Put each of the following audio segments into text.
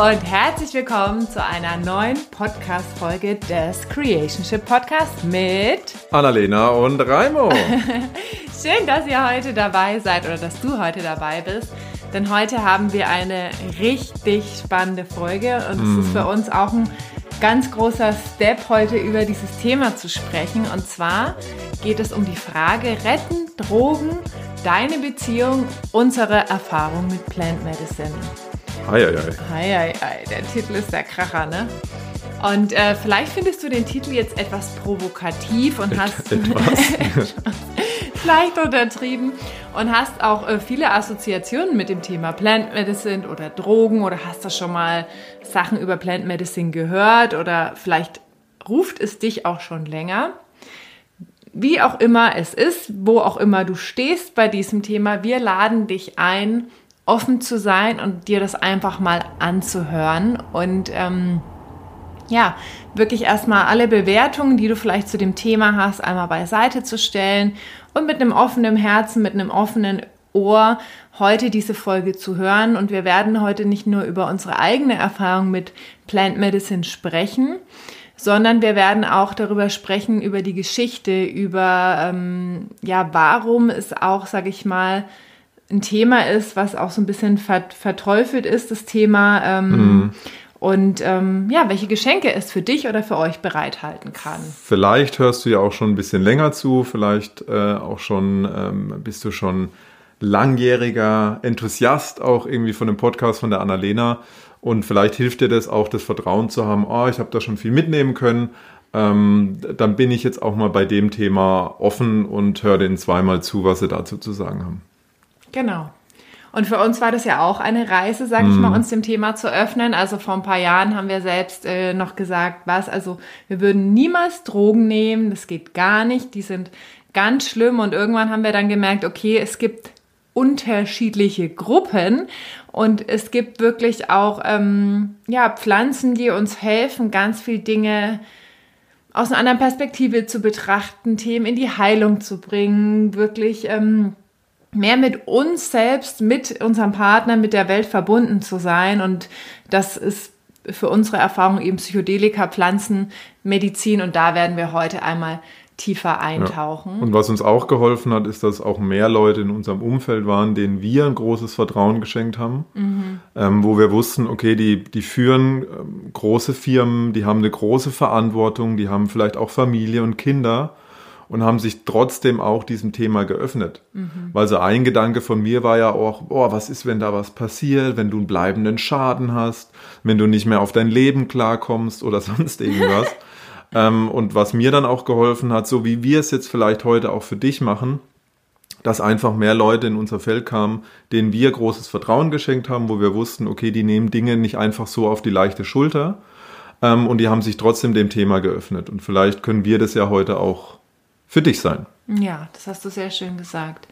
und herzlich willkommen zu einer neuen Podcast-Folge des Creationship Podcast mit Annalena und Raimo. Schön, dass ihr heute dabei seid oder dass du heute dabei bist. Denn heute haben wir eine richtig spannende Folge und es ist für uns auch ein ganz großer Step, heute über dieses Thema zu sprechen. Und zwar geht es um die Frage, retten Drogen deine Beziehung, unsere Erfahrung mit Plant Medicine. Hei, hei. Der Titel ist der Kracher, ne? Und äh, vielleicht findest du den Titel jetzt etwas provokativ und hast etwas. vielleicht untertrieben und hast auch äh, viele Assoziationen mit dem Thema Plant Medicine oder Drogen oder hast du schon mal Sachen über Plant Medicine gehört oder vielleicht ruft es dich auch schon länger. Wie auch immer es ist, wo auch immer du stehst bei diesem Thema, wir laden dich ein, offen zu sein und dir das einfach mal anzuhören und ähm, ja, wirklich erstmal alle Bewertungen, die du vielleicht zu dem Thema hast, einmal beiseite zu stellen und mit einem offenen Herzen, mit einem offenen Ohr heute diese Folge zu hören. Und wir werden heute nicht nur über unsere eigene Erfahrung mit Plant Medicine sprechen, sondern wir werden auch darüber sprechen, über die Geschichte, über, ähm, ja, warum es auch, sage ich mal, ein Thema ist, was auch so ein bisschen verteufelt ist, das Thema. Ähm, mhm. Und ähm, ja, welche Geschenke es für dich oder für euch bereithalten kann. Vielleicht hörst du ja auch schon ein bisschen länger zu, vielleicht äh, auch schon ähm, bist du schon langjähriger Enthusiast auch irgendwie von dem Podcast von der Annalena und vielleicht hilft dir das auch, das Vertrauen zu haben, oh, ich habe da schon viel mitnehmen können. Ähm, dann bin ich jetzt auch mal bei dem Thema offen und höre denen zweimal zu, was sie dazu zu sagen haben. Genau. Und für uns war das ja auch eine Reise, sage ich mal, mhm. uns dem Thema zu öffnen. Also vor ein paar Jahren haben wir selbst äh, noch gesagt, was, also wir würden niemals Drogen nehmen, das geht gar nicht, die sind ganz schlimm. Und irgendwann haben wir dann gemerkt, okay, es gibt unterschiedliche Gruppen und es gibt wirklich auch ähm, ja, Pflanzen, die uns helfen, ganz viele Dinge aus einer anderen Perspektive zu betrachten, Themen in die Heilung zu bringen, wirklich ähm, mehr mit uns selbst, mit unserem Partner, mit der Welt verbunden zu sein. Und das ist für unsere Erfahrung eben Psychedelika, Pflanzen, Medizin. Und da werden wir heute einmal tiefer eintauchen. Ja. Und was uns auch geholfen hat, ist, dass auch mehr Leute in unserem Umfeld waren, denen wir ein großes Vertrauen geschenkt haben, mhm. ähm, wo wir wussten, okay, die, die führen ähm, große Firmen, die haben eine große Verantwortung, die haben vielleicht auch Familie und Kinder und haben sich trotzdem auch diesem Thema geöffnet. Mhm. Weil so ein Gedanke von mir war ja auch, oh, was ist, wenn da was passiert, wenn du einen bleibenden Schaden hast, wenn du nicht mehr auf dein Leben klarkommst oder sonst irgendwas. ähm, und was mir dann auch geholfen hat, so wie wir es jetzt vielleicht heute auch für dich machen, dass einfach mehr Leute in unser Feld kamen, denen wir großes Vertrauen geschenkt haben, wo wir wussten, okay, die nehmen Dinge nicht einfach so auf die leichte Schulter ähm, und die haben sich trotzdem dem Thema geöffnet. Und vielleicht können wir das ja heute auch für dich sein. Ja, das hast du sehr schön gesagt.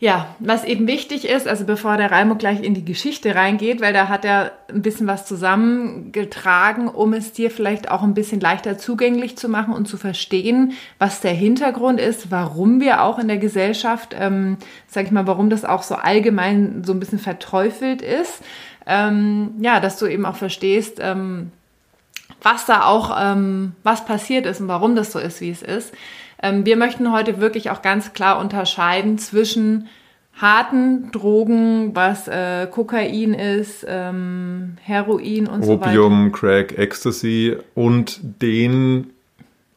Ja, was eben wichtig ist, also bevor der Raimo gleich in die Geschichte reingeht, weil da hat er ein bisschen was zusammengetragen, um es dir vielleicht auch ein bisschen leichter zugänglich zu machen und zu verstehen, was der Hintergrund ist, warum wir auch in der Gesellschaft, ähm, sag ich mal, warum das auch so allgemein so ein bisschen verteufelt ist. Ähm, ja, dass du eben auch verstehst, ähm, was da auch, ähm, was passiert ist und warum das so ist, wie es ist. Ähm, wir möchten heute wirklich auch ganz klar unterscheiden zwischen harten Drogen, was äh, Kokain ist, ähm, Heroin und Opium, so weiter. Opium, Crack, Ecstasy und den,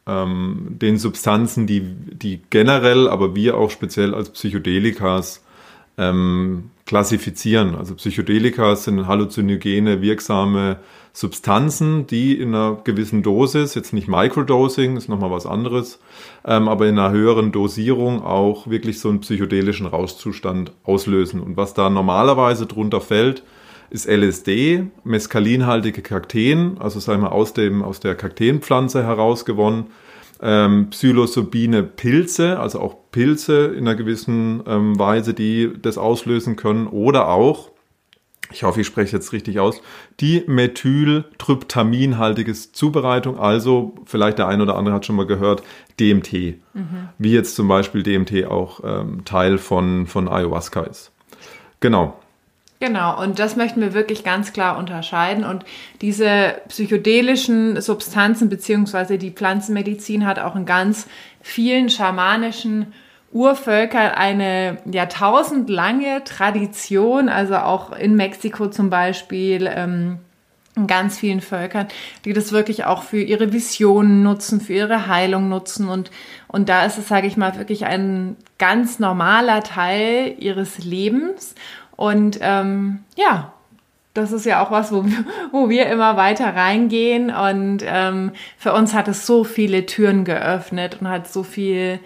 ähm, den Substanzen, die, die generell, aber wir auch speziell als Psychedelikas ähm, klassifizieren. Also Psychedelika sind halluzinogene, wirksame Substanzen, die in einer gewissen Dosis, jetzt nicht Microdosing, ist nochmal was anderes, ähm, aber in einer höheren Dosierung auch wirklich so einen psychedelischen Rauschzustand auslösen. Und was da normalerweise drunter fällt, ist LSD, meskalinhaltige Kakteen, also sagen wir aus, dem, aus der Kakteenpflanze herausgewonnen, ähm, psilocybine Pilze, also auch Pilze in einer gewissen ähm, Weise, die das auslösen können, oder auch ich hoffe, ich spreche jetzt richtig aus, die Methyltryptaminhaltiges Zubereitung, also vielleicht der eine oder andere hat schon mal gehört, DMT, mhm. wie jetzt zum Beispiel DMT auch ähm, Teil von, von Ayahuasca ist. Genau. Genau, und das möchten wir wirklich ganz klar unterscheiden. Und diese psychedelischen Substanzen beziehungsweise die Pflanzenmedizin hat auch in ganz vielen schamanischen Urvölkern eine jahrtausendlange Tradition, also auch in Mexiko zum Beispiel. Ähm, in ganz vielen Völkern, die das wirklich auch für ihre Visionen nutzen, für ihre Heilung nutzen und, und da ist es, sage ich mal, wirklich ein ganz normaler Teil ihres Lebens und ähm, ja, das ist ja auch was, wo, wo wir immer weiter reingehen. Und ähm, für uns hat es so viele Türen geöffnet und hat so viel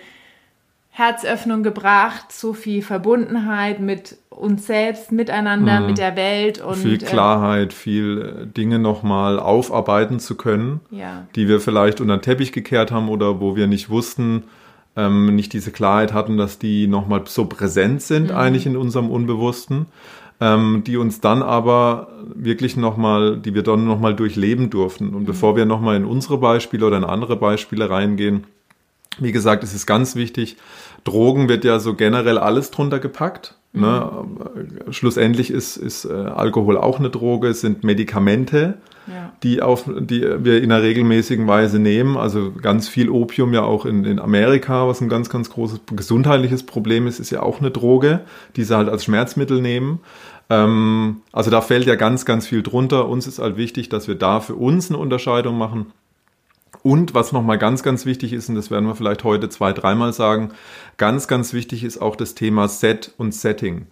Herzöffnung gebracht, so viel Verbundenheit mit uns selbst, miteinander, mhm. mit der Welt und viel äh, Klarheit, äh, viel Dinge nochmal aufarbeiten zu können, ja. die wir vielleicht unter den Teppich gekehrt haben oder wo wir nicht wussten, ähm, nicht diese Klarheit hatten, dass die nochmal so präsent sind mhm. eigentlich in unserem Unbewussten, ähm, die uns dann aber wirklich nochmal, die wir dann nochmal durchleben durften. Und mhm. bevor wir nochmal in unsere Beispiele oder in andere Beispiele reingehen, wie gesagt, es ist ganz wichtig, Drogen wird ja so generell alles drunter gepackt. Mhm. Ne? Schlussendlich ist, ist äh, Alkohol auch eine Droge, es sind Medikamente ja. die, auf, die wir in einer regelmäßigen Weise nehmen. Also ganz viel Opium ja auch in, in Amerika, was ein ganz, ganz großes gesundheitliches Problem ist, ist ja auch eine Droge, die sie halt als Schmerzmittel nehmen. Ähm, also da fällt ja ganz, ganz viel drunter. Uns ist halt wichtig, dass wir da für uns eine Unterscheidung machen. Und was nochmal ganz, ganz wichtig ist, und das werden wir vielleicht heute zwei, dreimal sagen, ganz, ganz wichtig ist auch das Thema Set und Setting.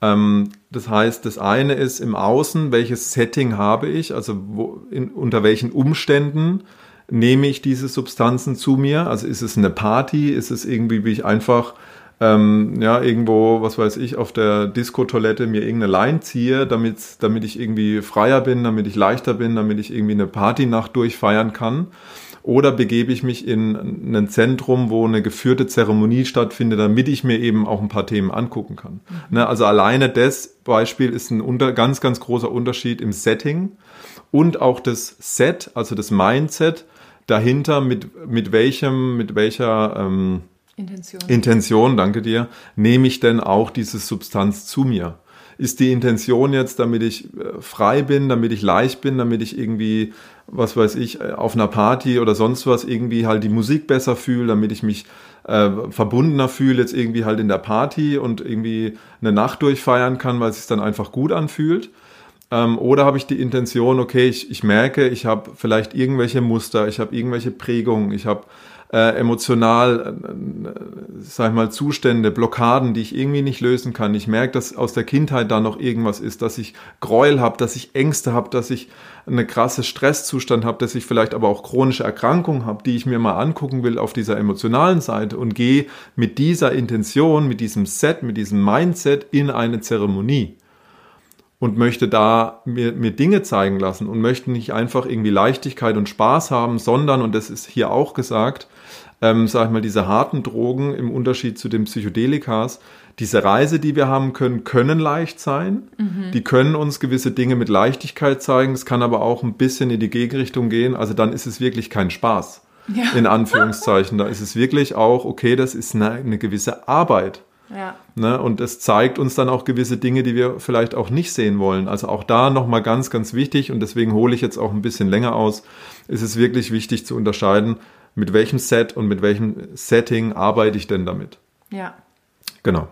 Ähm, das heißt, das eine ist im Außen, welches Setting habe ich, also wo, in, unter welchen Umständen nehme ich diese Substanzen zu mir? Also ist es eine Party? Ist es irgendwie, wie ich einfach ähm, ja, irgendwo, was weiß ich, auf der Disco-Toilette mir irgendeine Line ziehe, damit, damit ich irgendwie freier bin, damit ich leichter bin, damit ich irgendwie eine Partynacht durchfeiern kann. Oder begebe ich mich in ein Zentrum, wo eine geführte Zeremonie stattfindet, damit ich mir eben auch ein paar Themen angucken kann. Mhm. Ne, also alleine das Beispiel ist ein unter, ganz, ganz großer Unterschied im Setting und auch das Set, also das Mindset dahinter, mit, mit welchem, mit welcher ähm, Intention. Intention, danke dir, nehme ich denn auch diese Substanz zu mir ist die Intention jetzt, damit ich äh, frei bin, damit ich leicht bin, damit ich irgendwie, was weiß ich, äh, auf einer Party oder sonst was irgendwie halt die Musik besser fühle, damit ich mich äh, verbundener fühle, jetzt irgendwie halt in der Party und irgendwie eine Nacht durchfeiern kann, weil es sich dann einfach gut anfühlt. Ähm, oder habe ich die Intention, okay, ich, ich merke, ich habe vielleicht irgendwelche Muster, ich habe irgendwelche Prägungen, ich habe äh, emotional, äh, sag ich mal, Zustände, Blockaden, die ich irgendwie nicht lösen kann. Ich merke, dass aus der Kindheit da noch irgendwas ist, dass ich Gräuel habe, dass ich Ängste habe, dass ich eine krasse Stresszustand habe, dass ich vielleicht aber auch chronische Erkrankungen habe, die ich mir mal angucken will auf dieser emotionalen Seite und gehe mit dieser Intention, mit diesem Set, mit diesem Mindset in eine Zeremonie und möchte da mir, mir Dinge zeigen lassen und möchte nicht einfach irgendwie Leichtigkeit und Spaß haben, sondern, und das ist hier auch gesagt, ähm, sag ich mal, diese harten Drogen im Unterschied zu den Psychedelikas, diese Reise, die wir haben können, können leicht sein. Mhm. Die können uns gewisse Dinge mit Leichtigkeit zeigen. Es kann aber auch ein bisschen in die Gegenrichtung gehen. Also dann ist es wirklich kein Spaß. Ja. In Anführungszeichen. Da ist es wirklich auch, okay, das ist eine, eine gewisse Arbeit. Ja. Ne? Und es zeigt uns dann auch gewisse Dinge, die wir vielleicht auch nicht sehen wollen. Also auch da nochmal ganz, ganz wichtig und deswegen hole ich jetzt auch ein bisschen länger aus, ist es wirklich wichtig zu unterscheiden, mit welchem Set und mit welchem Setting arbeite ich denn damit. Ja. Genau.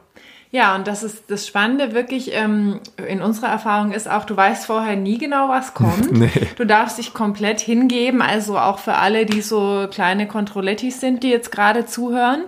Ja, und das ist das Spannende wirklich ähm, in unserer Erfahrung ist auch, du weißt vorher nie genau, was kommt. nee. Du darfst dich komplett hingeben, also auch für alle, die so kleine Controlettis sind, die jetzt gerade zuhören.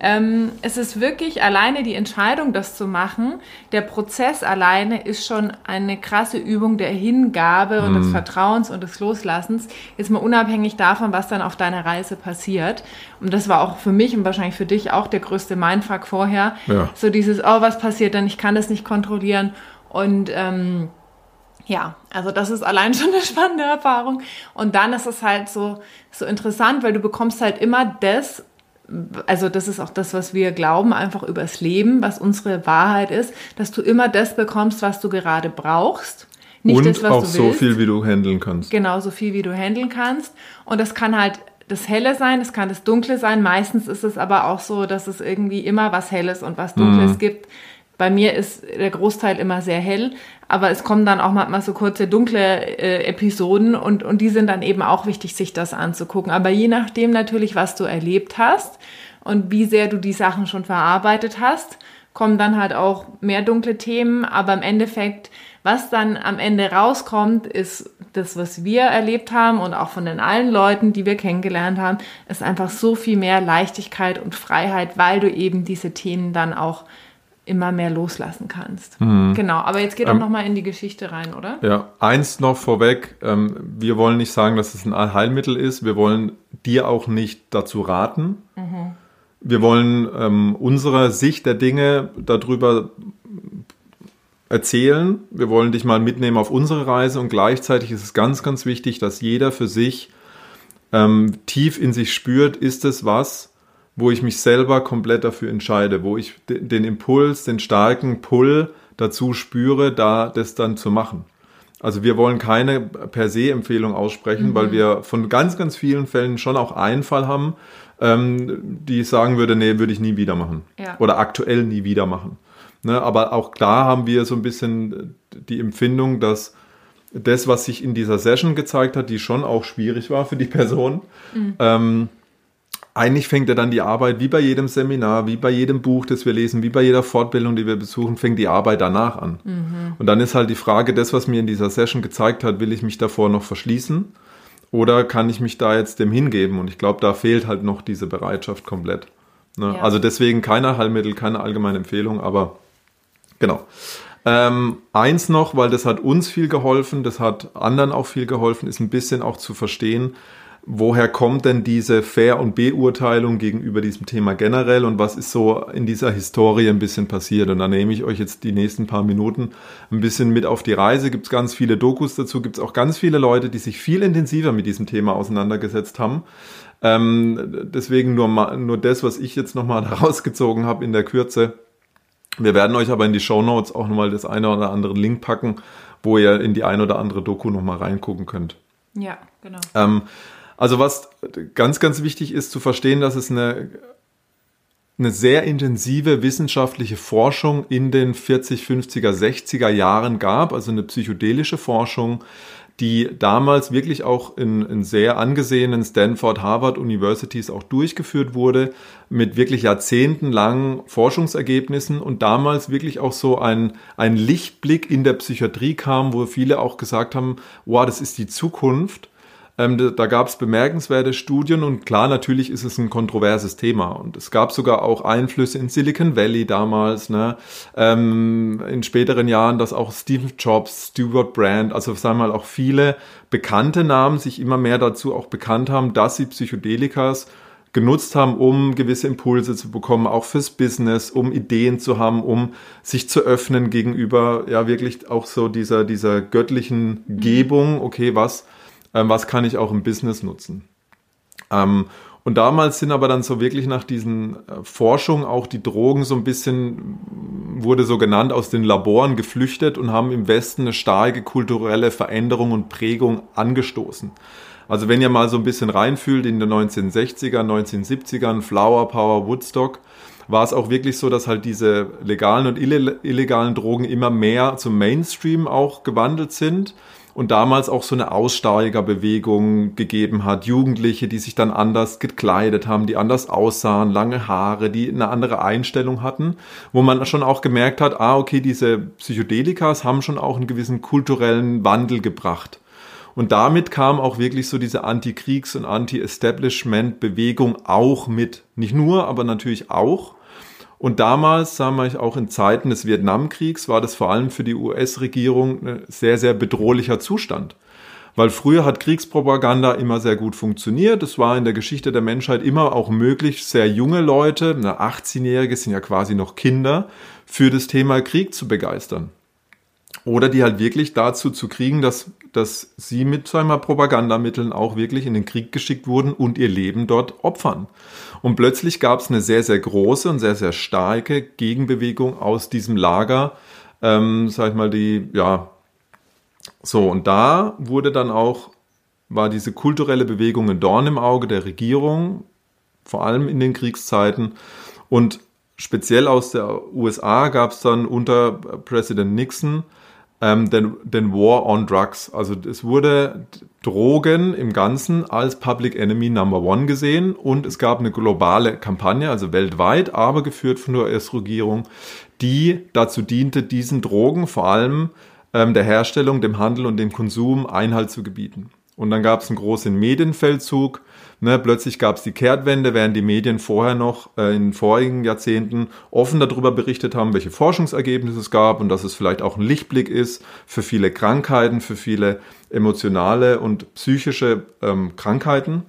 Ähm, es ist wirklich alleine die Entscheidung, das zu machen. Der Prozess alleine ist schon eine krasse Übung der Hingabe und mm. des Vertrauens und des Loslassens. Jetzt mal unabhängig davon, was dann auf deiner Reise passiert. Und das war auch für mich und wahrscheinlich für dich auch der größte Mindfuck vorher. Ja. So dieses, oh, was passiert dann? Ich kann das nicht kontrollieren. Und ähm, ja, also das ist allein schon eine spannende Erfahrung. Und dann ist es halt so, so interessant, weil du bekommst halt immer das, also das ist auch das, was wir glauben, einfach übers Leben, was unsere Wahrheit ist, dass du immer das bekommst, was du gerade brauchst. Nicht und das, was auch du so viel, wie du handeln kannst. Genau, so viel, wie du handeln kannst. Und das kann halt das Helle sein, es kann das Dunkle sein. Meistens ist es aber auch so, dass es irgendwie immer was Helles und was Dunkles mhm. gibt. Bei mir ist der Großteil immer sehr hell, aber es kommen dann auch manchmal so kurze dunkle äh, Episoden und, und die sind dann eben auch wichtig, sich das anzugucken. Aber je nachdem natürlich, was du erlebt hast und wie sehr du die Sachen schon verarbeitet hast, kommen dann halt auch mehr dunkle Themen. Aber im Endeffekt, was dann am Ende rauskommt, ist das, was wir erlebt haben und auch von den allen Leuten, die wir kennengelernt haben, ist einfach so viel mehr Leichtigkeit und Freiheit, weil du eben diese Themen dann auch immer mehr loslassen kannst. Mhm. Genau, aber jetzt geht doch ähm, noch mal in die Geschichte rein, oder? Ja, eins noch vorweg, ähm, wir wollen nicht sagen, dass es ein Allheilmittel ist, wir wollen dir auch nicht dazu raten. Mhm. Wir wollen ähm, unsere Sicht der Dinge darüber erzählen, wir wollen dich mal mitnehmen auf unsere Reise und gleichzeitig ist es ganz, ganz wichtig, dass jeder für sich ähm, tief in sich spürt, ist es was, wo ich mich selber komplett dafür entscheide, wo ich den Impuls, den starken Pull dazu spüre, da das dann zu machen. Also wir wollen keine per se Empfehlung aussprechen, mhm. weil wir von ganz, ganz vielen Fällen schon auch einen Fall haben, ähm, die sagen würde, nee, würde ich nie wieder machen. Ja. Oder aktuell nie wieder machen. Ne, aber auch da haben wir so ein bisschen die Empfindung, dass das, was sich in dieser Session gezeigt hat, die schon auch schwierig war für die Person, mhm. ähm, eigentlich fängt ja dann die Arbeit, wie bei jedem Seminar, wie bei jedem Buch, das wir lesen, wie bei jeder Fortbildung, die wir besuchen, fängt die Arbeit danach an. Mhm. Und dann ist halt die Frage, das, was mir in dieser Session gezeigt hat, will ich mich davor noch verschließen oder kann ich mich da jetzt dem hingeben? Und ich glaube, da fehlt halt noch diese Bereitschaft komplett. Ne? Ja. Also deswegen keine Heilmittel, keine allgemeine Empfehlung, aber genau. Ähm, eins noch, weil das hat uns viel geholfen, das hat anderen auch viel geholfen, ist ein bisschen auch zu verstehen, woher kommt denn diese Fair- und Beurteilung gegenüber diesem Thema generell und was ist so in dieser Historie ein bisschen passiert. Und da nehme ich euch jetzt die nächsten paar Minuten ein bisschen mit auf die Reise. Gibt es ganz viele Dokus dazu, gibt es auch ganz viele Leute, die sich viel intensiver mit diesem Thema auseinandergesetzt haben. Ähm, deswegen nur, mal, nur das, was ich jetzt nochmal herausgezogen habe in der Kürze. Wir werden euch aber in die Show Notes auch nochmal das eine oder andere Link packen, wo ihr in die ein oder andere Doku nochmal reingucken könnt. Ja, genau. Ähm, also was ganz, ganz wichtig ist zu verstehen, dass es eine, eine sehr intensive wissenschaftliche Forschung in den 40, 50er, 60er Jahren gab, also eine psychedelische Forschung, die damals wirklich auch in, in sehr angesehenen Stanford, Harvard Universities auch durchgeführt wurde, mit wirklich jahrzehntelangen Forschungsergebnissen und damals wirklich auch so ein, ein Lichtblick in der Psychiatrie kam, wo viele auch gesagt haben, wow, das ist die Zukunft. Ähm, da, gab es bemerkenswerte Studien und klar, natürlich ist es ein kontroverses Thema. Und es gab sogar auch Einflüsse in Silicon Valley damals, ne? Ähm, in späteren Jahren, dass auch Steve Jobs, Stuart Brand, also sagen wir mal auch viele bekannte Namen sich immer mehr dazu auch bekannt haben, dass sie Psychedelikas genutzt haben, um gewisse Impulse zu bekommen, auch fürs Business, um Ideen zu haben, um sich zu öffnen gegenüber ja wirklich auch so dieser, dieser göttlichen Gebung, okay, was was kann ich auch im Business nutzen. Ähm, und damals sind aber dann so wirklich nach diesen äh, Forschungen auch die Drogen so ein bisschen, wurde so genannt, aus den Laboren geflüchtet und haben im Westen eine starke kulturelle Veränderung und Prägung angestoßen. Also wenn ihr mal so ein bisschen reinfühlt in den 1960er, 1970ern, Flower Power, Woodstock, war es auch wirklich so, dass halt diese legalen und illegalen Drogen immer mehr zum Mainstream auch gewandelt sind und damals auch so eine Aussteigerbewegung gegeben hat. Jugendliche, die sich dann anders gekleidet haben, die anders aussahen, lange Haare, die eine andere Einstellung hatten, wo man schon auch gemerkt hat, ah, okay, diese Psychedelikas haben schon auch einen gewissen kulturellen Wandel gebracht. Und damit kam auch wirklich so diese Anti-Kriegs- und Anti-Establishment-Bewegung auch mit. Nicht nur, aber natürlich auch. Und damals, sagen wir auch in Zeiten des Vietnamkriegs, war das vor allem für die US-Regierung ein sehr, sehr bedrohlicher Zustand. Weil früher hat Kriegspropaganda immer sehr gut funktioniert. Es war in der Geschichte der Menschheit immer auch möglich, sehr junge Leute, 18-Jährige sind ja quasi noch Kinder, für das Thema Krieg zu begeistern. Oder die halt wirklich dazu zu kriegen, dass, dass sie mit sagen wir, Propagandamitteln auch wirklich in den Krieg geschickt wurden und ihr Leben dort opfern. Und plötzlich gab es eine sehr, sehr große und sehr, sehr starke Gegenbewegung aus diesem Lager, ähm, sag ich mal, die, ja, so, und da wurde dann auch, war diese kulturelle Bewegung ein Dorn im Auge der Regierung, vor allem in den Kriegszeiten. Und speziell aus der USA gab es dann unter Präsident Nixon ähm, den, den War on Drugs. Also es wurde Drogen im Ganzen als Public Enemy Number One gesehen und es gab eine globale Kampagne, also weltweit, aber geführt von der US-Regierung, die dazu diente, diesen Drogen vor allem ähm, der Herstellung, dem Handel und dem Konsum Einhalt zu gebieten. Und dann gab es einen großen Medienfeldzug Ne, plötzlich gab es die Kehrtwende, während die Medien vorher noch äh, in vorigen Jahrzehnten offen darüber berichtet haben, welche Forschungsergebnisse es gab und dass es vielleicht auch ein Lichtblick ist für viele Krankheiten, für viele emotionale und psychische ähm, Krankheiten.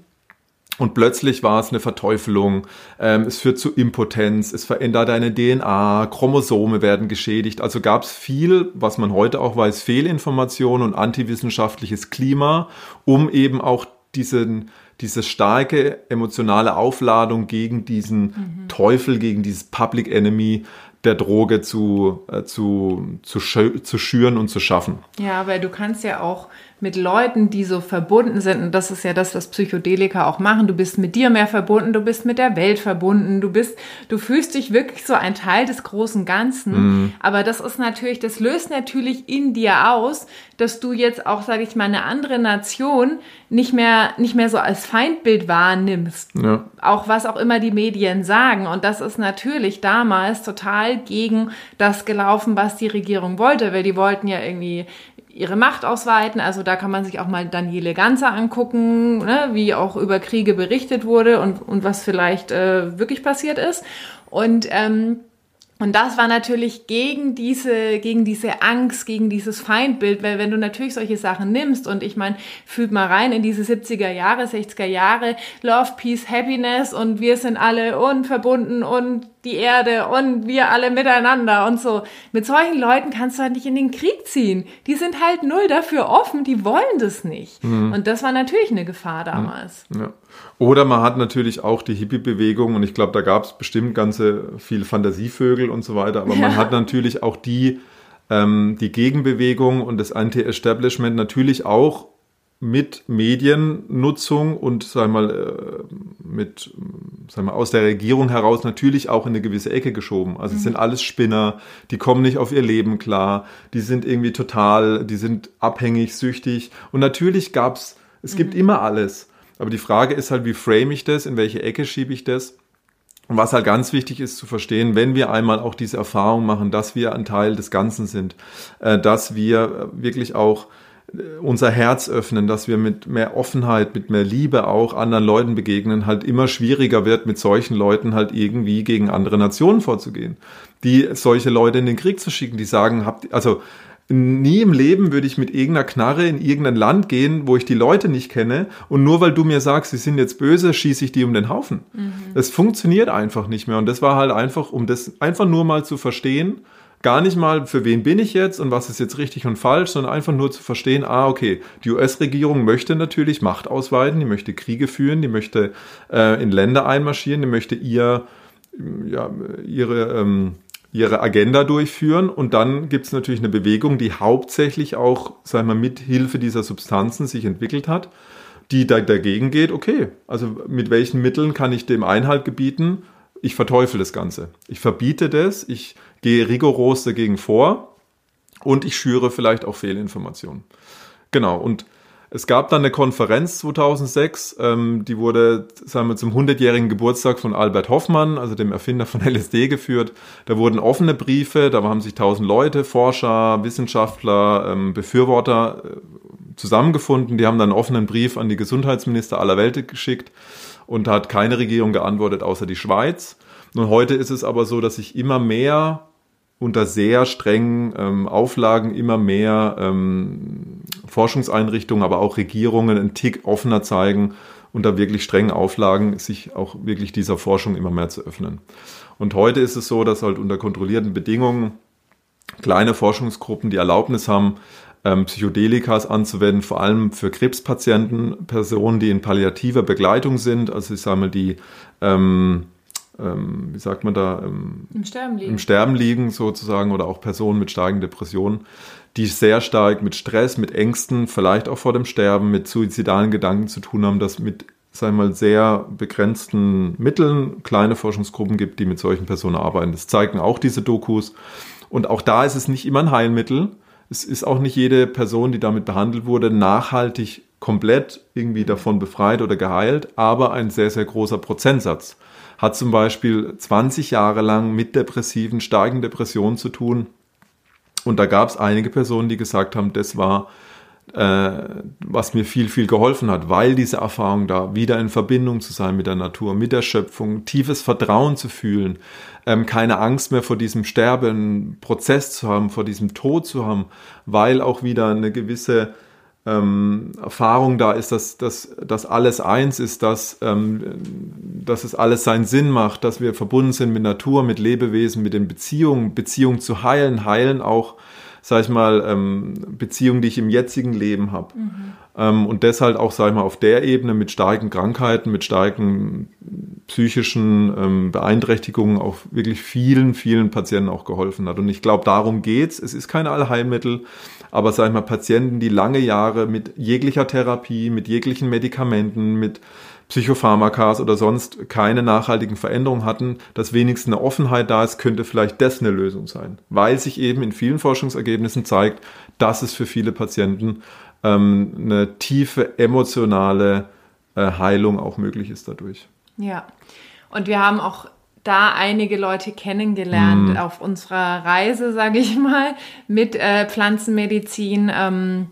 Und plötzlich war es eine Verteufelung, ähm, es führt zu Impotenz, es verändert deine DNA, Chromosome werden geschädigt. Also gab es viel, was man heute auch weiß, Fehlinformation und antiwissenschaftliches Klima, um eben auch diesen diese starke emotionale Aufladung gegen diesen mhm. Teufel, gegen dieses Public Enemy der Droge zu, äh, zu, zu, zu schüren und zu schaffen. Ja, weil du kannst ja auch mit Leuten, die so verbunden sind, und das ist ja das, was Psychedelika auch machen, du bist mit dir mehr verbunden, du bist mit der Welt verbunden, du bist, du fühlst dich wirklich so ein Teil des großen Ganzen. Mhm. Aber das ist natürlich, das löst natürlich in dir aus, dass du jetzt auch, sage ich mal, eine andere Nation nicht mehr, nicht mehr so als Feindbild wahrnimmst. Ja. Auch was auch immer die Medien sagen. Und das ist natürlich damals total gegen das gelaufen, was die Regierung wollte, weil die wollten ja irgendwie ihre Macht ausweiten. Also da kann man sich auch mal Daniele Ganzer angucken, ne, wie auch über Kriege berichtet wurde und, und was vielleicht äh, wirklich passiert ist. Und ähm, und das war natürlich gegen diese, gegen diese Angst, gegen dieses Feindbild, weil wenn du natürlich solche Sachen nimmst und ich meine, fühlt mal rein in diese 70er Jahre, 60er Jahre, Love, Peace, Happiness und wir sind alle unverbunden und die Erde und wir alle miteinander und so. Mit solchen Leuten kannst du halt nicht in den Krieg ziehen. Die sind halt null dafür offen, die wollen das nicht. Mhm. Und das war natürlich eine Gefahr damals. Ja. Oder man hat natürlich auch die Hippie-Bewegung und ich glaube, da gab es bestimmt ganze viel Fantasievögel und so weiter, aber ja. man hat natürlich auch die, ähm, die Gegenbewegung und das Anti-Establishment natürlich auch mit Mediennutzung und sag mal äh, mit sag mal aus der Regierung heraus natürlich auch in eine gewisse Ecke geschoben. Also mhm. es sind alles Spinner, die kommen nicht auf ihr Leben klar, die sind irgendwie total, die sind abhängig, süchtig und natürlich gab's es gibt mhm. immer alles, aber die Frage ist halt, wie frame ich das, in welche Ecke schiebe ich das? Und was halt ganz wichtig ist zu verstehen, wenn wir einmal auch diese Erfahrung machen, dass wir ein Teil des Ganzen sind, äh, dass wir wirklich auch unser Herz öffnen, dass wir mit mehr Offenheit, mit mehr Liebe auch anderen Leuten begegnen, halt immer schwieriger wird, mit solchen Leuten halt irgendwie gegen andere Nationen vorzugehen. Die solche Leute in den Krieg zu schicken, die sagen, habt, also nie im Leben würde ich mit irgendeiner Knarre in irgendein Land gehen, wo ich die Leute nicht kenne und nur weil du mir sagst, sie sind jetzt böse, schieße ich die um den Haufen. Mhm. Das funktioniert einfach nicht mehr und das war halt einfach, um das einfach nur mal zu verstehen, gar nicht mal, für wen bin ich jetzt und was ist jetzt richtig und falsch, sondern einfach nur zu verstehen, ah, okay, die US-Regierung möchte natürlich Macht ausweiten, die möchte Kriege führen, die möchte äh, in Länder einmarschieren, die möchte ihr, ja, ihre, ähm, ihre Agenda durchführen und dann gibt es natürlich eine Bewegung, die hauptsächlich auch, sagen wir, mit Hilfe dieser Substanzen sich entwickelt hat, die da dagegen geht, okay, also mit welchen Mitteln kann ich dem Einhalt gebieten? Ich verteufel das Ganze. Ich verbiete das, ich gehe rigoros dagegen vor und ich schüre vielleicht auch Fehlinformationen. Genau, und es gab dann eine Konferenz 2006, ähm, die wurde sagen wir, zum 100-jährigen Geburtstag von Albert Hoffmann, also dem Erfinder von LSD, geführt. Da wurden offene Briefe, da haben sich tausend Leute, Forscher, Wissenschaftler, ähm, Befürworter äh, zusammengefunden. Die haben dann einen offenen Brief an die Gesundheitsminister aller Welt geschickt und da hat keine Regierung geantwortet, außer die Schweiz. Und heute ist es aber so, dass sich immer mehr unter sehr strengen ähm, Auflagen immer mehr ähm, Forschungseinrichtungen, aber auch Regierungen einen Tick offener zeigen, unter wirklich strengen Auflagen sich auch wirklich dieser Forschung immer mehr zu öffnen. Und heute ist es so, dass halt unter kontrollierten Bedingungen kleine Forschungsgruppen die Erlaubnis haben, ähm, Psychedelikas anzuwenden, vor allem für Krebspatienten, Personen, die in palliativer Begleitung sind, also ich sage mal, die ähm, ähm, wie sagt man da, ähm, Im, Sterben liegen. im Sterben liegen sozusagen oder auch Personen mit starken Depressionen, die sehr stark mit Stress, mit Ängsten, vielleicht auch vor dem Sterben, mit suizidalen Gedanken zu tun haben, dass mit sagen wir mal, sehr begrenzten Mitteln kleine Forschungsgruppen gibt, die mit solchen Personen arbeiten. Das zeigen auch diese Dokus. Und auch da ist es nicht immer ein Heilmittel. Es ist auch nicht jede Person, die damit behandelt wurde, nachhaltig komplett irgendwie davon befreit oder geheilt, aber ein sehr, sehr großer Prozentsatz. Hat zum Beispiel 20 Jahre lang mit depressiven, starken Depressionen zu tun. Und da gab es einige Personen, die gesagt haben, das war äh, was mir viel, viel geholfen hat, weil diese Erfahrung da, wieder in Verbindung zu sein mit der Natur, mit der Schöpfung, tiefes Vertrauen zu fühlen, ähm, keine Angst mehr vor diesem Sterben, Prozess zu haben, vor diesem Tod zu haben, weil auch wieder eine gewisse ähm, Erfahrung da ist, dass, dass, dass alles eins ist, dass, ähm, dass es alles seinen Sinn macht, dass wir verbunden sind mit Natur, mit Lebewesen, mit den Beziehungen, Beziehungen zu heilen, heilen auch sag ich mal, ähm, Beziehungen, die ich im jetzigen Leben habe. Mhm. Ähm, und deshalb auch, sag ich mal, auf der Ebene mit starken Krankheiten, mit starken psychischen ähm, Beeinträchtigungen auch wirklich vielen, vielen Patienten auch geholfen hat. Und ich glaube, darum geht's. Es ist kein Allheilmittel, aber sag ich mal, Patienten, die lange Jahre mit jeglicher Therapie, mit jeglichen Medikamenten, mit Psychopharmakas oder sonst keine nachhaltigen Veränderungen hatten, dass wenigstens eine Offenheit da ist, könnte vielleicht das eine Lösung sein. Weil sich eben in vielen Forschungsergebnissen zeigt, dass es für viele Patienten ähm, eine tiefe emotionale äh, Heilung auch möglich ist dadurch. Ja, und wir haben auch da einige Leute kennengelernt mm. auf unserer Reise, sage ich mal, mit äh, Pflanzenmedizin, ähm,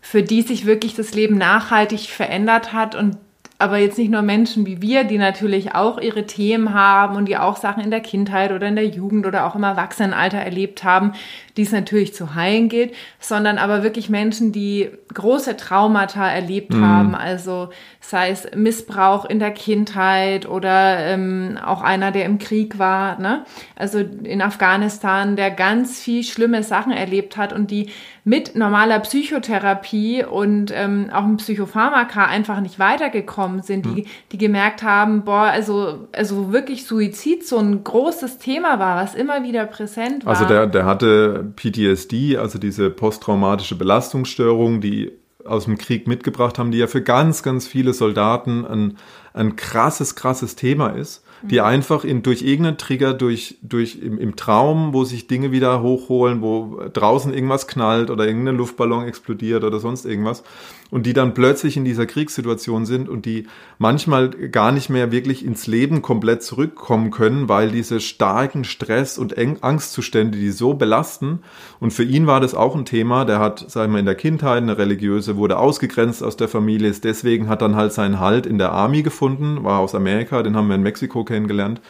für die sich wirklich das Leben nachhaltig verändert hat und aber jetzt nicht nur Menschen wie wir, die natürlich auch ihre Themen haben und die auch Sachen in der Kindheit oder in der Jugend oder auch im Erwachsenenalter erlebt haben, die es natürlich zu heilen geht, sondern aber wirklich Menschen, die große Traumata erlebt mhm. haben, also sei es Missbrauch in der Kindheit oder ähm, auch einer, der im Krieg war, ne? also in Afghanistan, der ganz viel schlimme Sachen erlebt hat und die mit normaler Psychotherapie und ähm, auch ein Psychopharmaka einfach nicht weitergekommen sind, die, mhm. die gemerkt haben, boah, also, also wirklich Suizid so ein großes Thema war, was immer wieder präsent war. Also der, der hatte PTSD, also diese posttraumatische Belastungsstörung, die aus dem Krieg mitgebracht haben, die ja für ganz, ganz viele Soldaten ein, ein krasses, krasses Thema ist die einfach in, durch irgendeinen Trigger, durch, durch im, im Traum, wo sich Dinge wieder hochholen, wo draußen irgendwas knallt oder irgendein Luftballon explodiert oder sonst irgendwas und die dann plötzlich in dieser Kriegssituation sind und die manchmal gar nicht mehr wirklich ins Leben komplett zurückkommen können, weil diese starken Stress- und Angstzustände, die so belasten. Und für ihn war das auch ein Thema. Der hat, sagen wir, in der Kindheit eine religiöse, wurde ausgegrenzt aus der Familie, ist deswegen hat dann halt seinen Halt in der Army gefunden, war aus Amerika, den haben wir in Mexiko kennengelernt.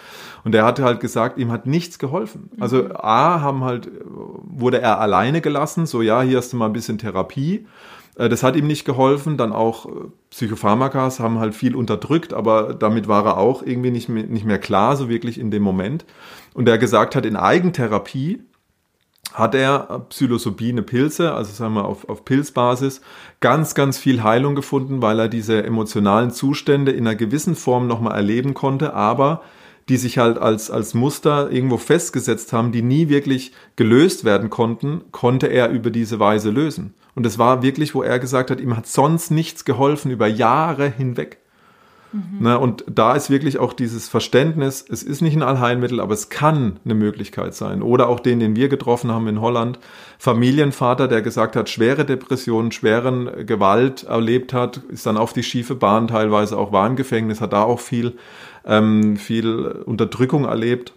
Und er hatte halt gesagt, ihm hat nichts geholfen. Also mhm. A, haben halt, wurde er alleine gelassen, so ja, hier hast du mal ein bisschen Therapie. Äh, das hat ihm nicht geholfen. Dann auch äh, Psychopharmakas haben halt viel unterdrückt, aber damit war er auch irgendwie nicht mehr, nicht mehr klar, so wirklich in dem Moment. Und er gesagt hat, in Eigentherapie hat er psilocybine Pilze, also sagen wir auf, auf Pilzbasis, ganz, ganz viel Heilung gefunden, weil er diese emotionalen Zustände in einer gewissen Form nochmal erleben konnte, aber die sich halt als, als Muster irgendwo festgesetzt haben, die nie wirklich gelöst werden konnten, konnte er über diese Weise lösen. Und es war wirklich, wo er gesagt hat, ihm hat sonst nichts geholfen über Jahre hinweg. Mhm. Ne, und da ist wirklich auch dieses Verständnis, es ist nicht ein Allheilmittel, aber es kann eine Möglichkeit sein. Oder auch den, den wir getroffen haben in Holland, Familienvater, der gesagt hat, schwere Depressionen, schweren Gewalt erlebt hat, ist dann auf die schiefe Bahn teilweise auch war im Gefängnis, hat da auch viel, ähm, viel Unterdrückung erlebt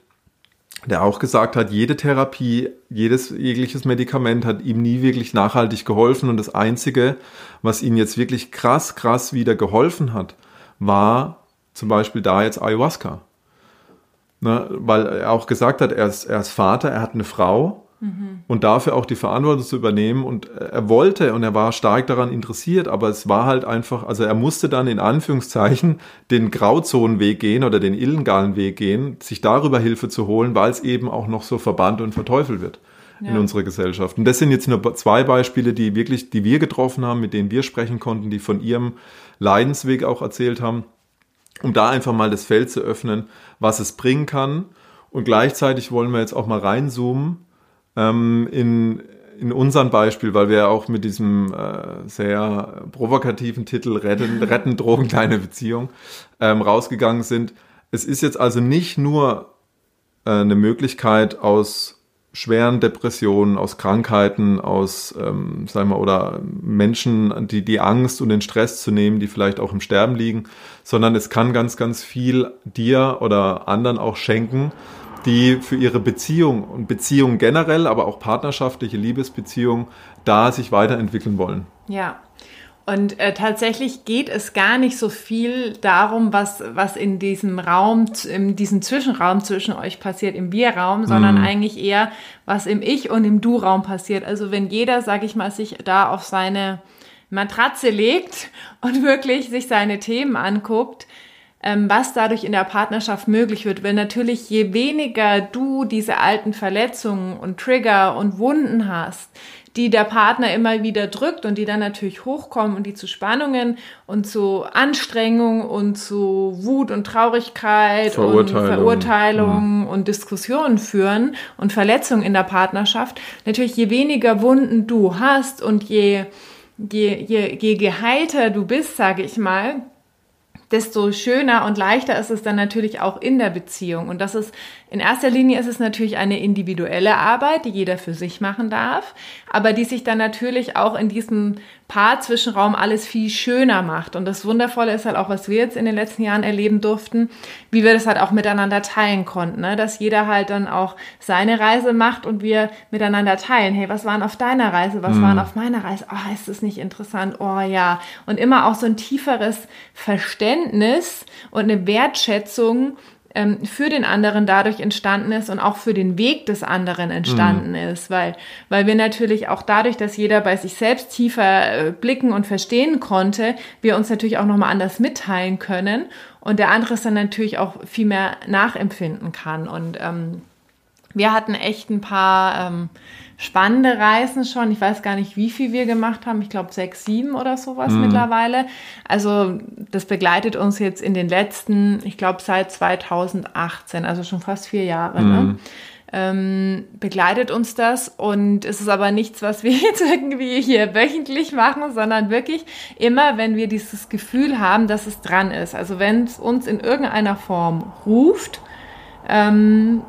der auch gesagt hat, jede Therapie, jedes jegliches Medikament hat ihm nie wirklich nachhaltig geholfen und das einzige, was ihm jetzt wirklich krass, krass wieder geholfen hat, war zum Beispiel da jetzt Ayahuasca. Ne, weil er auch gesagt hat, er ist, er ist Vater, er hat eine Frau mhm. und dafür auch die Verantwortung zu übernehmen. Und er wollte und er war stark daran interessiert, aber es war halt einfach, also er musste dann in Anführungszeichen den Grauzonenweg gehen oder den illegalen Weg gehen, sich darüber Hilfe zu holen, weil es eben auch noch so verbannt und verteufelt wird. Ja. in unserer Gesellschaft. Und das sind jetzt nur zwei Beispiele, die wirklich, die wir getroffen haben, mit denen wir sprechen konnten, die von ihrem Leidensweg auch erzählt haben, um da einfach mal das Feld zu öffnen, was es bringen kann. Und gleichzeitig wollen wir jetzt auch mal reinzoomen ähm, in, in unserem Beispiel, weil wir auch mit diesem äh, sehr provokativen Titel Retten, Retten Drogen, kleine Beziehung ähm, rausgegangen sind. Es ist jetzt also nicht nur äh, eine Möglichkeit aus schweren Depressionen, aus Krankheiten, aus, ähm, sagen wir, oder Menschen, die die Angst und den Stress zu nehmen, die vielleicht auch im Sterben liegen, sondern es kann ganz, ganz viel dir oder anderen auch schenken, die für ihre Beziehung und Beziehungen generell, aber auch partnerschaftliche Liebesbeziehungen da sich weiterentwickeln wollen. Ja. Und äh, tatsächlich geht es gar nicht so viel darum, was, was in diesem Raum, in diesem Zwischenraum zwischen euch passiert, im Wir-Raum, sondern mm. eigentlich eher, was im Ich- und im Du-Raum passiert. Also wenn jeder, sag ich mal, sich da auf seine Matratze legt und wirklich sich seine Themen anguckt, was dadurch in der Partnerschaft möglich wird. Weil natürlich je weniger du diese alten Verletzungen und Trigger und Wunden hast, die der Partner immer wieder drückt und die dann natürlich hochkommen und die zu Spannungen und zu Anstrengung und zu Wut und Traurigkeit Verurteilung. und Verurteilung mhm. und Diskussionen führen und Verletzungen in der Partnerschaft. Natürlich, je weniger Wunden du hast und je, je, je, je geheilter du bist, sage ich mal, desto schöner und leichter ist es dann natürlich auch in der Beziehung. Und das ist, in erster Linie ist es natürlich eine individuelle Arbeit, die jeder für sich machen darf, aber die sich dann natürlich auch in diesem Paar-Zwischenraum alles viel schöner macht. Und das Wundervolle ist halt auch, was wir jetzt in den letzten Jahren erleben durften, wie wir das halt auch miteinander teilen konnten, ne? dass jeder halt dann auch seine Reise macht und wir miteinander teilen. Hey, was waren auf deiner Reise? Was mhm. waren auf meiner Reise? Oh, ist das nicht interessant? Oh ja. Und immer auch so ein tieferes Verständnis und eine Wertschätzung ähm, für den anderen dadurch entstanden ist und auch für den Weg des anderen entstanden mhm. ist, weil, weil wir natürlich auch dadurch, dass jeder bei sich selbst tiefer äh, blicken und verstehen konnte, wir uns natürlich auch nochmal anders mitteilen können und der andere es dann natürlich auch viel mehr nachempfinden kann und ähm, wir hatten echt ein paar ähm, spannende Reisen schon. Ich weiß gar nicht, wie viel wir gemacht haben. Ich glaube sechs, sieben oder sowas mhm. mittlerweile. Also das begleitet uns jetzt in den letzten, ich glaube seit 2018, also schon fast vier Jahre. Ne? Mhm. Ne? Ähm, begleitet uns das und es ist aber nichts, was wir jetzt irgendwie hier wöchentlich machen, sondern wirklich immer, wenn wir dieses Gefühl haben, dass es dran ist. Also wenn es uns in irgendeiner Form ruft, ähm,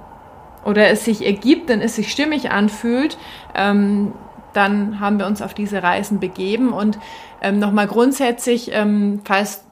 oder es sich ergibt, dann es sich stimmig anfühlt, ähm, dann haben wir uns auf diese Reisen begeben. Und ähm, nochmal grundsätzlich, ähm, falls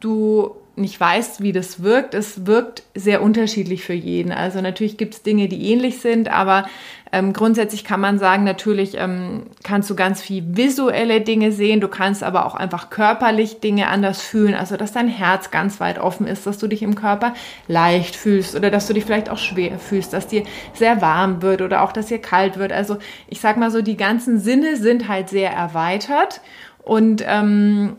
du nicht weißt, wie das wirkt, es wirkt sehr unterschiedlich für jeden. Also natürlich gibt es Dinge, die ähnlich sind, aber ähm, grundsätzlich kann man sagen, natürlich ähm, kannst du ganz viel visuelle Dinge sehen, du kannst aber auch einfach körperlich Dinge anders fühlen, also dass dein Herz ganz weit offen ist, dass du dich im Körper leicht fühlst oder dass du dich vielleicht auch schwer fühlst, dass dir sehr warm wird oder auch, dass dir kalt wird. Also ich sag mal so, die ganzen Sinne sind halt sehr erweitert und ähm,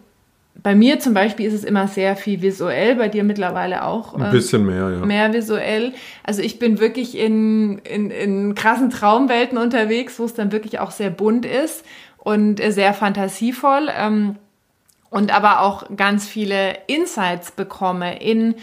bei mir zum Beispiel ist es immer sehr viel visuell, bei dir mittlerweile auch. Ein ähm, bisschen mehr, ja. Mehr visuell. Also ich bin wirklich in, in, in krassen Traumwelten unterwegs, wo es dann wirklich auch sehr bunt ist und sehr fantasievoll. Ähm, und aber auch ganz viele Insights bekomme in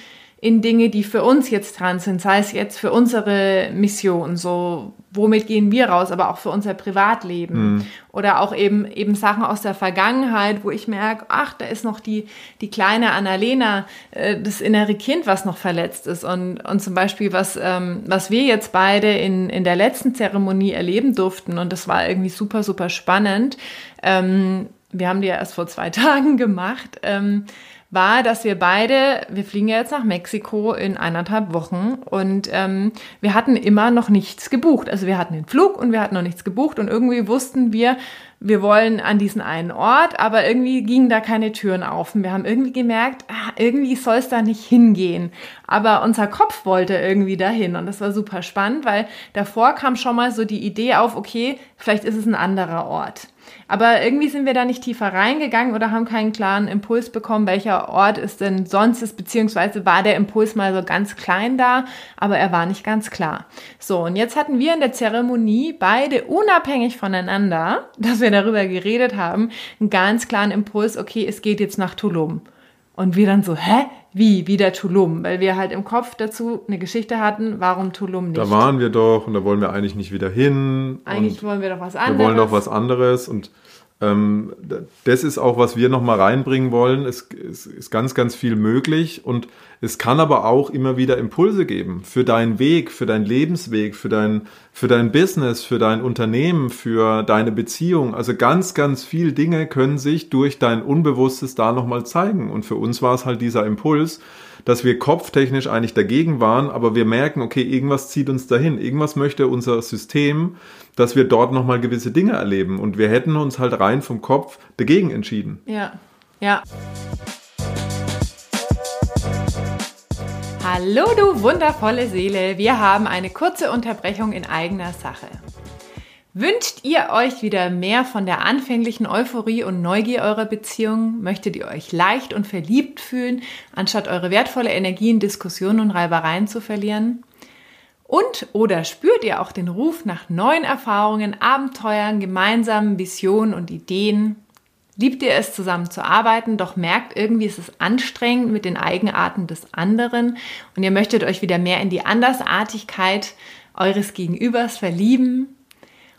in Dinge, die für uns jetzt dran sind, sei es jetzt für unsere Mission, so womit gehen wir raus, aber auch für unser Privatleben mhm. oder auch eben eben Sachen aus der Vergangenheit, wo ich merke, ach, da ist noch die die kleine Annalena, äh, das innere Kind, was noch verletzt ist und und zum Beispiel was ähm, was wir jetzt beide in in der letzten Zeremonie erleben durften und das war irgendwie super super spannend. Ähm, wir haben die ja erst vor zwei Tagen gemacht. Ähm, war, dass wir beide, wir fliegen ja jetzt nach Mexiko in eineinhalb Wochen und ähm, wir hatten immer noch nichts gebucht. Also wir hatten den Flug und wir hatten noch nichts gebucht und irgendwie wussten wir, wir wollen an diesen einen Ort, aber irgendwie gingen da keine Türen auf. Und wir haben irgendwie gemerkt, ah, irgendwie soll es da nicht hingehen. Aber unser Kopf wollte irgendwie dahin und das war super spannend, weil davor kam schon mal so die Idee auf, okay, vielleicht ist es ein anderer Ort. Aber irgendwie sind wir da nicht tiefer reingegangen oder haben keinen klaren Impuls bekommen, welcher Ort es denn sonst ist, beziehungsweise war der Impuls mal so ganz klein da, aber er war nicht ganz klar. So, und jetzt hatten wir in der Zeremonie beide unabhängig voneinander, dass wir darüber geredet haben, einen ganz klaren Impuls, okay, es geht jetzt nach Tulum. Und wir dann so, hä? Wie? Wieder Tulum? Weil wir halt im Kopf dazu eine Geschichte hatten, warum Tulum nicht. Da waren wir doch und da wollen wir eigentlich nicht wieder hin. Eigentlich wollen wir doch was anderes. Wir wollen doch was anderes und das ist auch, was wir nochmal reinbringen wollen. Es, es, ist ganz, ganz viel möglich und es kann aber auch immer wieder Impulse geben für deinen Weg, für deinen Lebensweg, für dein, für dein Business, für dein Unternehmen, für deine Beziehung. Also ganz, ganz viel Dinge können sich durch dein Unbewusstes da nochmal zeigen. Und für uns war es halt dieser Impuls, dass wir kopftechnisch eigentlich dagegen waren, aber wir merken, okay, irgendwas zieht uns dahin, irgendwas möchte unser System, dass wir dort nochmal gewisse Dinge erleben. Und wir hätten uns halt rein vom Kopf dagegen entschieden. Ja, ja. Hallo du wundervolle Seele, wir haben eine kurze Unterbrechung in eigener Sache. Wünscht ihr euch wieder mehr von der anfänglichen Euphorie und Neugier eurer Beziehung? Möchtet ihr euch leicht und verliebt fühlen, anstatt eure wertvolle Energie in Diskussionen und Reibereien zu verlieren? Und oder spürt ihr auch den Ruf nach neuen Erfahrungen, Abenteuern, gemeinsamen Visionen und Ideen? Liebt ihr es, zusammen zu arbeiten, doch merkt irgendwie, ist es anstrengend mit den Eigenarten des anderen und ihr möchtet euch wieder mehr in die Andersartigkeit eures Gegenübers verlieben?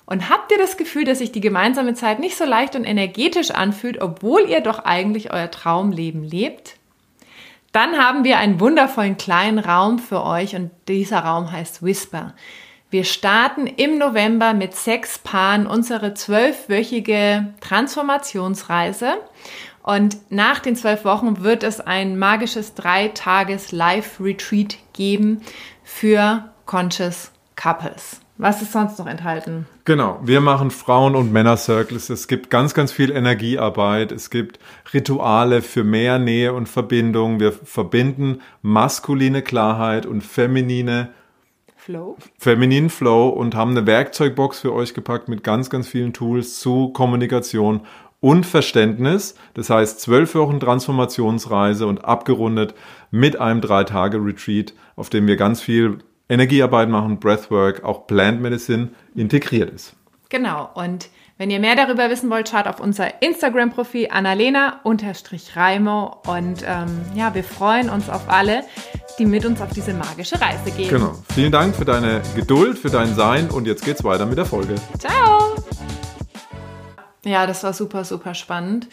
Und habt ihr das Gefühl, dass sich die gemeinsame Zeit nicht so leicht und energetisch anfühlt, obwohl ihr doch eigentlich euer Traumleben lebt? Dann haben wir einen wundervollen kleinen Raum für euch und dieser Raum heißt Whisper. Wir starten im November mit sechs Paaren unsere zwölfwöchige Transformationsreise. Und nach den zwölf Wochen wird es ein magisches Drei-Tages-Live-Retreat geben für Conscious Couples. Was ist sonst noch enthalten? Genau, wir machen Frauen- und Männer-Circles. Es gibt ganz, ganz viel Energiearbeit. Es gibt Rituale für mehr Nähe und Verbindung. Wir verbinden maskuline Klarheit und feminine Flow. Femininen Flow und haben eine Werkzeugbox für euch gepackt mit ganz, ganz vielen Tools zu Kommunikation und Verständnis. Das heißt, zwölf Wochen Transformationsreise und abgerundet mit einem Drei-Tage-Retreat, auf dem wir ganz viel Energiearbeit machen, Breathwork, auch Plant Medicine integriert ist. Genau. Und wenn ihr mehr darüber wissen wollt, schaut auf unser Instagram-Profil annalena-reimo und ähm, ja, wir freuen uns auf alle, die mit uns auf diese magische Reise gehen. Genau. Vielen Dank für deine Geduld, für dein Sein und jetzt geht's weiter mit der Folge. Ciao! Ja, das war super, super spannend.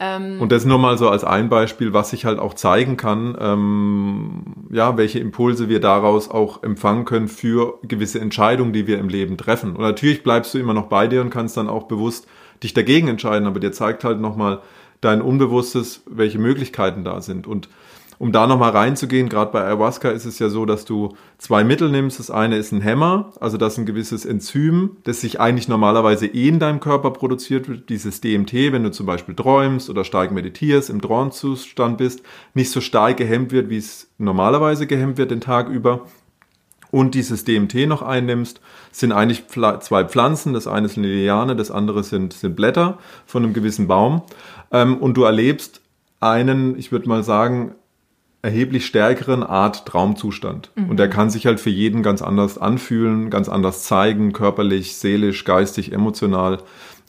Ähm und das nur mal so als ein Beispiel, was sich halt auch zeigen kann, ähm, ja, welche Impulse wir daraus auch empfangen können für gewisse Entscheidungen, die wir im Leben treffen. Und natürlich bleibst du immer noch bei dir und kannst dann auch bewusst dich dagegen entscheiden, aber dir zeigt halt nochmal dein Unbewusstes, welche Möglichkeiten da sind. Und um da nochmal reinzugehen, gerade bei Ayahuasca ist es ja so, dass du zwei Mittel nimmst. Das eine ist ein Hämmer, also das ist ein gewisses Enzym, das sich eigentlich normalerweise eh in deinem Körper produziert wird, dieses DMT, wenn du zum Beispiel träumst oder stark meditierst, im Trance-Zustand bist, nicht so stark gehemmt wird, wie es normalerweise gehemmt wird den Tag über und dieses DMT noch einnimmst, sind eigentlich zwei Pflanzen. Das eine ist eine Liane, das andere sind, sind Blätter von einem gewissen Baum. Ähm, und du erlebst einen, ich würde mal sagen, erheblich stärkeren Art Traumzustand. Mhm. Und der kann sich halt für jeden ganz anders anfühlen, ganz anders zeigen, körperlich, seelisch, geistig, emotional.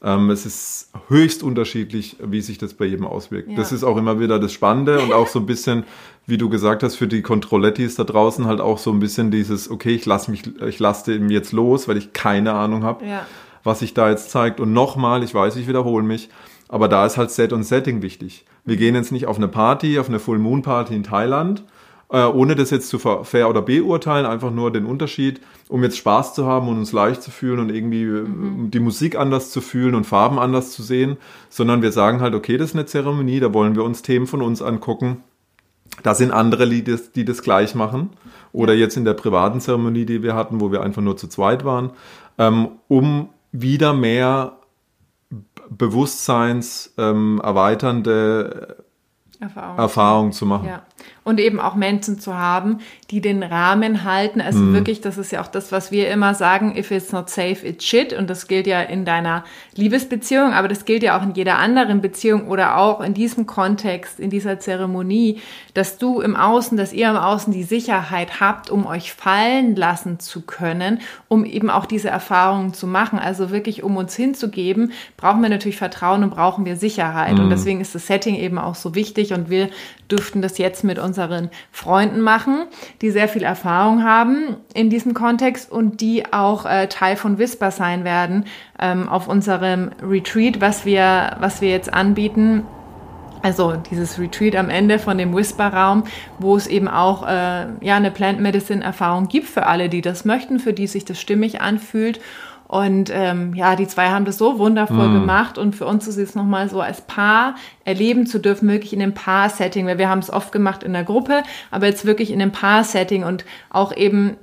Ähm, es ist höchst unterschiedlich, wie sich das bei jedem auswirkt. Ja. Das ist auch immer wieder das Spannende und auch so ein bisschen, wie du gesagt hast, für die Controllettis da draußen halt auch so ein bisschen dieses, okay, ich lasse mich, ich lasse den jetzt los, weil ich keine Ahnung habe, ja. was sich da jetzt zeigt. Und nochmal, ich weiß, ich wiederhole mich, aber da ist halt Set und Setting wichtig. Wir gehen jetzt nicht auf eine Party, auf eine Full Moon Party in Thailand, äh, ohne das jetzt zu fair oder beurteilen, einfach nur den Unterschied, um jetzt Spaß zu haben und uns leicht zu fühlen und irgendwie äh, mhm. die Musik anders zu fühlen und Farben anders zu sehen, sondern wir sagen halt, okay, das ist eine Zeremonie, da wollen wir uns Themen von uns angucken. Da sind andere, die das, die das gleich machen. Oder jetzt in der privaten Zeremonie, die wir hatten, wo wir einfach nur zu zweit waren, ähm, um wieder mehr Bewusstseins ähm, erweiternde Erfahrung. Erfahrung zu machen. Ja. Und eben auch Menschen zu haben, die den Rahmen halten. Also mhm. wirklich, das ist ja auch das, was wir immer sagen, if it's not safe, it's shit. Und das gilt ja in deiner Liebesbeziehung, aber das gilt ja auch in jeder anderen Beziehung oder auch in diesem Kontext, in dieser Zeremonie, dass du im Außen, dass ihr im Außen die Sicherheit habt, um euch fallen lassen zu können, um eben auch diese Erfahrungen zu machen. Also wirklich, um uns hinzugeben, brauchen wir natürlich Vertrauen und brauchen wir Sicherheit. Mhm. Und deswegen ist das Setting eben auch so wichtig und wir dürften das jetzt mit unseren Freunden machen, die sehr viel Erfahrung haben in diesem Kontext und die auch äh, Teil von Whisper sein werden ähm, auf unserem Retreat, was wir, was wir jetzt anbieten. Also dieses Retreat am Ende von dem Whisper-Raum, wo es eben auch äh, ja eine Plant Medicine-Erfahrung gibt für alle, die das möchten, für die sich das stimmig anfühlt und ähm, ja, die zwei haben das so wundervoll mm. gemacht und für uns ist es nochmal so als Paar erleben zu dürfen, wirklich in einem Paar-Setting, weil wir haben es oft gemacht in der Gruppe, aber jetzt wirklich in einem Paar-Setting und auch eben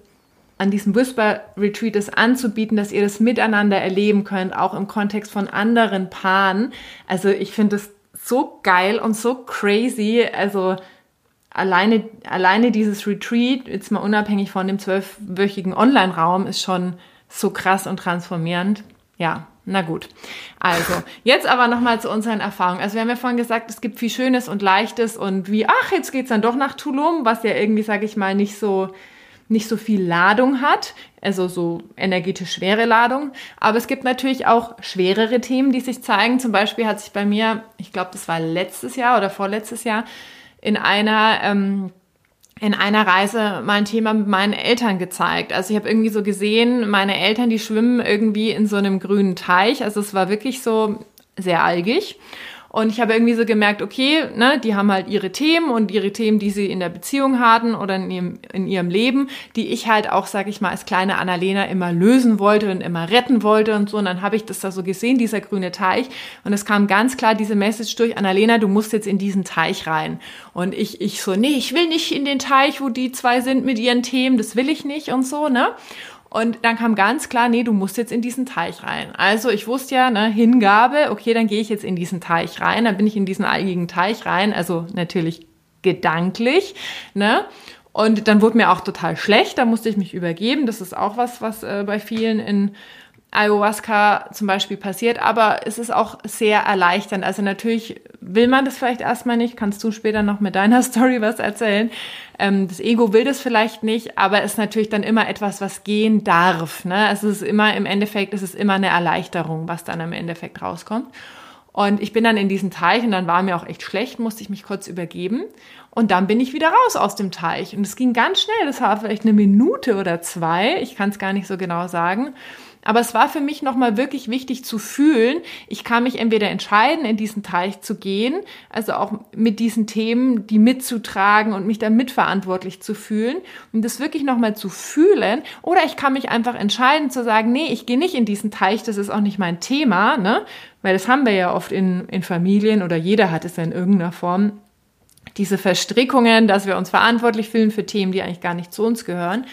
an diesem Whisper Retreat es anzubieten, dass ihr das miteinander erleben könnt, auch im Kontext von anderen Paaren. Also ich finde es so geil und so crazy. Also alleine, alleine dieses Retreat, jetzt mal unabhängig von dem zwölfwöchigen Online-Raum, ist schon so krass und transformierend. Ja, na gut. Also, jetzt aber nochmal zu unseren Erfahrungen. Also, wir haben ja vorhin gesagt, es gibt viel Schönes und Leichtes und wie, ach, jetzt geht's dann doch nach Tulum, was ja irgendwie, sage ich mal, nicht so, nicht so viel Ladung hat, also so energetisch schwere Ladung. Aber es gibt natürlich auch schwerere Themen, die sich zeigen. Zum Beispiel hat sich bei mir, ich glaube, das war letztes Jahr oder vorletztes Jahr, in einer ähm, in einer Reise mal ein Thema mit meinen Eltern gezeigt. Also ich habe irgendwie so gesehen, meine Eltern, die schwimmen irgendwie in so einem grünen Teich. Also es war wirklich so sehr algig. Und ich habe irgendwie so gemerkt, okay, ne, die haben halt ihre Themen und ihre Themen, die sie in der Beziehung hatten oder in ihrem, in ihrem Leben, die ich halt auch, sag ich mal, als kleine Annalena immer lösen wollte und immer retten wollte und so. Und dann habe ich das da so gesehen, dieser grüne Teich. Und es kam ganz klar diese Message durch, Annalena, du musst jetzt in diesen Teich rein. Und ich, ich so, nee, ich will nicht in den Teich, wo die zwei sind mit ihren Themen, das will ich nicht und so, ne? Und dann kam ganz klar, nee, du musst jetzt in diesen Teich rein. Also ich wusste ja, ne, Hingabe, okay, dann gehe ich jetzt in diesen Teich rein, dann bin ich in diesen algigen Teich rein, also natürlich gedanklich, ne? Und dann wurde mir auch total schlecht, da musste ich mich übergeben. Das ist auch was, was äh, bei vielen in Ayahuasca zum Beispiel passiert, aber es ist auch sehr erleichternd. Also natürlich will man das vielleicht erstmal nicht, kannst du später noch mit deiner Story was erzählen. Ähm, das Ego will das vielleicht nicht, aber es ist natürlich dann immer etwas, was gehen darf. Ne? Es ist immer im Endeffekt, es ist immer eine Erleichterung, was dann im Endeffekt rauskommt. Und ich bin dann in diesen Teich und dann war mir auch echt schlecht, musste ich mich kurz übergeben. Und dann bin ich wieder raus aus dem Teich. Und es ging ganz schnell, das war vielleicht eine Minute oder zwei, ich kann es gar nicht so genau sagen. Aber es war für mich nochmal wirklich wichtig zu fühlen, ich kann mich entweder entscheiden, in diesen Teich zu gehen, also auch mit diesen Themen, die mitzutragen und mich da mitverantwortlich zu fühlen und das wirklich nochmal zu fühlen. Oder ich kann mich einfach entscheiden zu sagen, nee, ich gehe nicht in diesen Teich, das ist auch nicht mein Thema, ne? Weil das haben wir ja oft in, in Familien oder jeder hat es ja in irgendeiner Form diese Verstrickungen, dass wir uns verantwortlich fühlen für Themen, die eigentlich gar nicht zu uns gehören.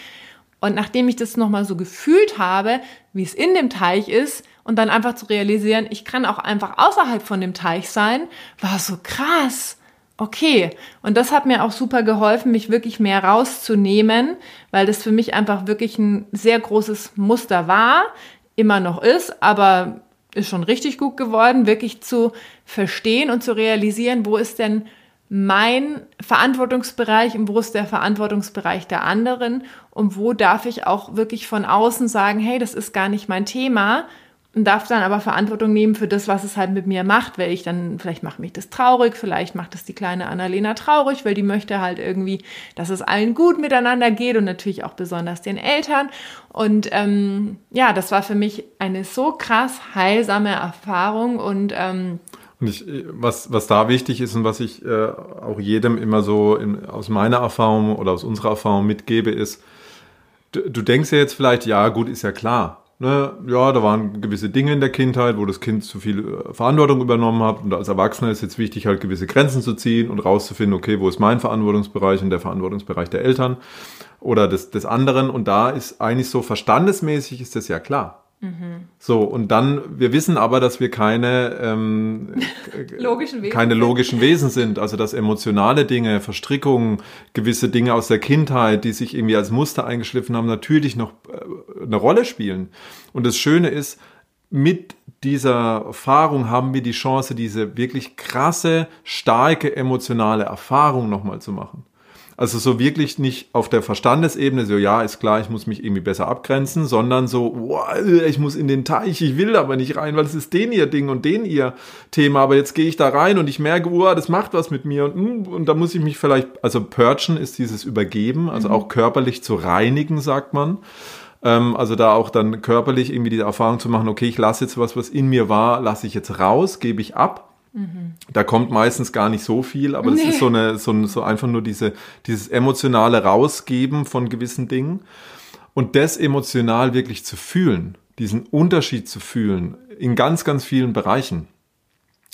Und nachdem ich das nochmal so gefühlt habe, wie es in dem Teich ist, und dann einfach zu realisieren, ich kann auch einfach außerhalb von dem Teich sein, war so krass. Okay. Und das hat mir auch super geholfen, mich wirklich mehr rauszunehmen, weil das für mich einfach wirklich ein sehr großes Muster war, immer noch ist, aber ist schon richtig gut geworden, wirklich zu verstehen und zu realisieren, wo ist denn mein Verantwortungsbereich und wo ist der Verantwortungsbereich der anderen und wo darf ich auch wirklich von außen sagen, hey, das ist gar nicht mein Thema und darf dann aber Verantwortung nehmen für das, was es halt mit mir macht, weil ich dann, vielleicht macht mich das traurig, vielleicht macht es die kleine Annalena traurig, weil die möchte halt irgendwie, dass es allen gut miteinander geht und natürlich auch besonders den Eltern. Und ähm, ja, das war für mich eine so krass heilsame Erfahrung und ähm, und ich, was, was da wichtig ist und was ich äh, auch jedem immer so in, aus meiner Erfahrung oder aus unserer Erfahrung mitgebe, ist, du, du denkst ja jetzt vielleicht, ja, gut, ist ja klar. Ne? Ja, da waren gewisse Dinge in der Kindheit, wo das Kind zu viel äh, Verantwortung übernommen hat. Und als Erwachsener ist jetzt wichtig, halt gewisse Grenzen zu ziehen und rauszufinden, okay, wo ist mein Verantwortungsbereich und der Verantwortungsbereich der Eltern oder des, des anderen. Und da ist eigentlich so verstandesmäßig ist das ja klar. So, und dann, wir wissen aber, dass wir keine, ähm, Logischen Wesen keine sind. logischen Wesen sind. Also, dass emotionale Dinge, Verstrickungen, gewisse Dinge aus der Kindheit, die sich irgendwie als Muster eingeschliffen haben, natürlich noch äh, eine Rolle spielen. Und das Schöne ist, mit dieser Erfahrung haben wir die Chance, diese wirklich krasse, starke emotionale Erfahrung nochmal zu machen. Also so wirklich nicht auf der Verstandesebene, so ja, ist klar, ich muss mich irgendwie besser abgrenzen, sondern so, wow, ich muss in den Teich, ich will aber nicht rein, weil es ist den ihr Ding und den ihr Thema, aber jetzt gehe ich da rein und ich merke, wow, das macht was mit mir und, hm, und da muss ich mich vielleicht, also purgen ist dieses Übergeben, also auch körperlich zu reinigen, sagt man. Ähm, also da auch dann körperlich irgendwie die Erfahrung zu machen, okay, ich lasse jetzt was, was in mir war, lasse ich jetzt raus, gebe ich ab. Da kommt meistens gar nicht so viel, aber das Nee. ist so eine, so, ein- so einfach nur diese, dieses emotionale Rausgeben von gewissen Dingen. Und das emotional wirklich zu fühlen, diesen Unterschied zu fühlen, in ganz, ganz vielen Bereichen.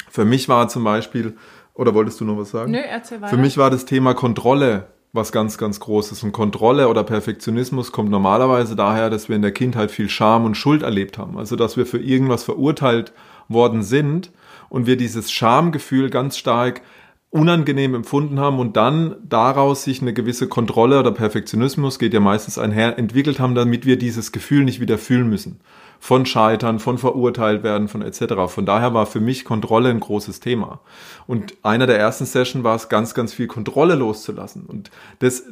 Für mich war zum Beispiel, oder wolltest du noch was sagen? Nö, erzähl weiter. Für mich war das Thema Kontrolle was ganz, ganz Großes. Und Kontrolle oder Perfektionismus kommt normalerweise daher, dass wir in der Kindheit viel Scham und Schuld erlebt haben. Also, dass wir für irgendwas verurteilt worden sind und wir dieses Schamgefühl ganz stark unangenehm empfunden haben und dann daraus sich eine gewisse Kontrolle oder Perfektionismus, geht ja meistens einher, entwickelt haben, damit wir dieses Gefühl nicht wieder fühlen müssen. Von Scheitern, von verurteilt werden, von etc. Von daher war für mich Kontrolle ein großes Thema. Und einer der ersten Session war es, ganz, ganz viel Kontrolle loszulassen. Und das,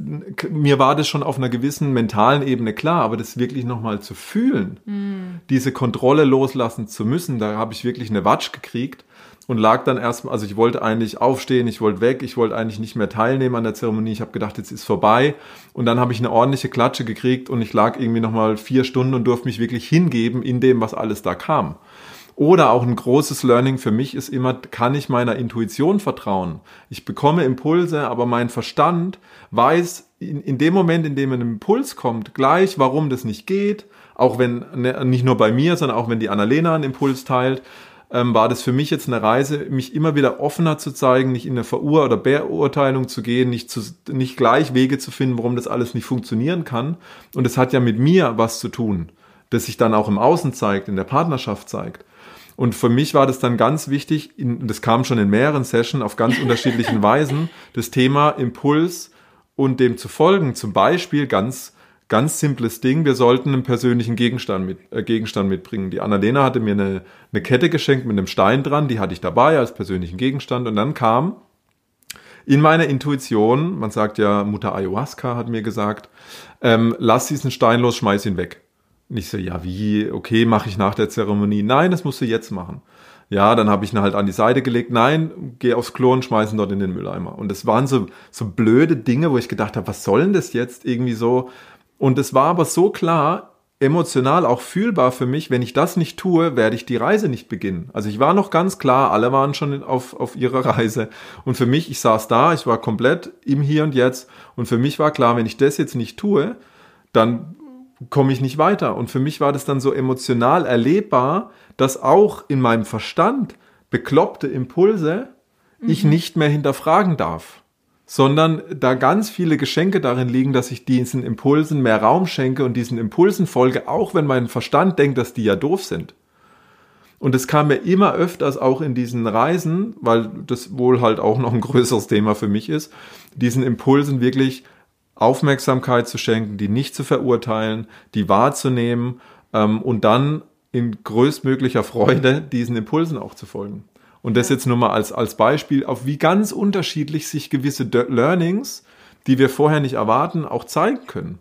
mir war das schon auf einer gewissen mentalen Ebene klar, aber das wirklich nochmal zu fühlen, diese Kontrolle loslassen zu müssen, da habe ich wirklich eine Watsch gekriegt und lag dann erstmal, also ich wollte eigentlich aufstehen, ich wollte weg, ich wollte eigentlich nicht mehr teilnehmen an der Zeremonie. Ich habe gedacht, jetzt ist vorbei. Und dann habe ich eine ordentliche Klatsche gekriegt und ich lag irgendwie nochmal vier Stunden und durfte mich wirklich hingeben in dem, was alles da kam. Oder auch ein großes Learning für mich ist immer, kann ich meiner Intuition vertrauen? Ich bekomme Impulse, aber mein Verstand weiß in, in dem Moment, in dem ein Impuls kommt, gleich, warum das nicht geht. Auch wenn, ne, nicht nur bei mir, sondern auch wenn die Annalena einen Impuls teilt ähm, war das für mich jetzt eine Reise, mich immer wieder offener zu zeigen, nicht in eine Verur- oder Beurteilung zu gehen, nicht, zu, nicht gleich Wege zu finden, warum das alles nicht funktionieren kann. Und es hat ja mit mir was zu tun, das sich dann auch im Außen zeigt, in der Partnerschaft zeigt. Und für mich war das dann ganz wichtig, in, das kam schon in mehreren Sessions auf ganz unterschiedlichen Weisen, das Thema Impuls und dem zu folgen. Zum Beispiel ganz ganz simples Ding, wir sollten einen persönlichen Gegenstand, mit, äh, Gegenstand mitbringen. Die Annalena hatte mir eine, eine Kette geschenkt mit einem Stein dran, die hatte ich dabei als persönlichen Gegenstand und dann kam in meiner Intuition, man sagt ja, Mutter Ayahuasca hat mir gesagt, ähm, lass diesen Stein los, schmeiß ihn weg. Und ich so, ja wie, okay, mache ich nach der Zeremonie. Nein, das musst du jetzt machen. Ja, dann habe ich ihn halt an die Seite gelegt. Nein, geh aufs Klo und schmeiß ihn dort in den Mülleimer. Und das waren so, so blöde Dinge, wo ich gedacht habe, was soll denn das jetzt irgendwie so? Und es war aber so klar, emotional auch fühlbar für mich, wenn ich das nicht tue, werde ich die Reise nicht beginnen. Also ich war noch ganz klar, alle waren schon auf, auf ihrer Reise. Und für mich, ich saß da, ich war komplett im Hier und Jetzt. Und für mich war klar, wenn ich das jetzt nicht tue, dann komme ich nicht weiter. Und für mich war das dann so emotional erlebbar, dass auch in meinem Verstand bekloppte Impulse ich nicht mehr hinterfragen darf sondern da ganz viele Geschenke darin liegen, dass ich diesen Impulsen mehr Raum schenke und diesen Impulsen folge, auch wenn mein Verstand denkt, dass die ja doof sind. Und es kam mir immer öfters auch in diesen Reisen, weil das wohl halt auch noch ein größeres Thema für mich ist, diesen Impulsen wirklich Aufmerksamkeit zu schenken, die nicht zu verurteilen, die wahrzunehmen ähm, und dann in größtmöglicher Freude diesen Impulsen auch zu folgen. Und das jetzt nur mal als, als Beispiel, auf wie ganz unterschiedlich sich gewisse Learnings, die wir vorher nicht erwarten, auch zeigen können.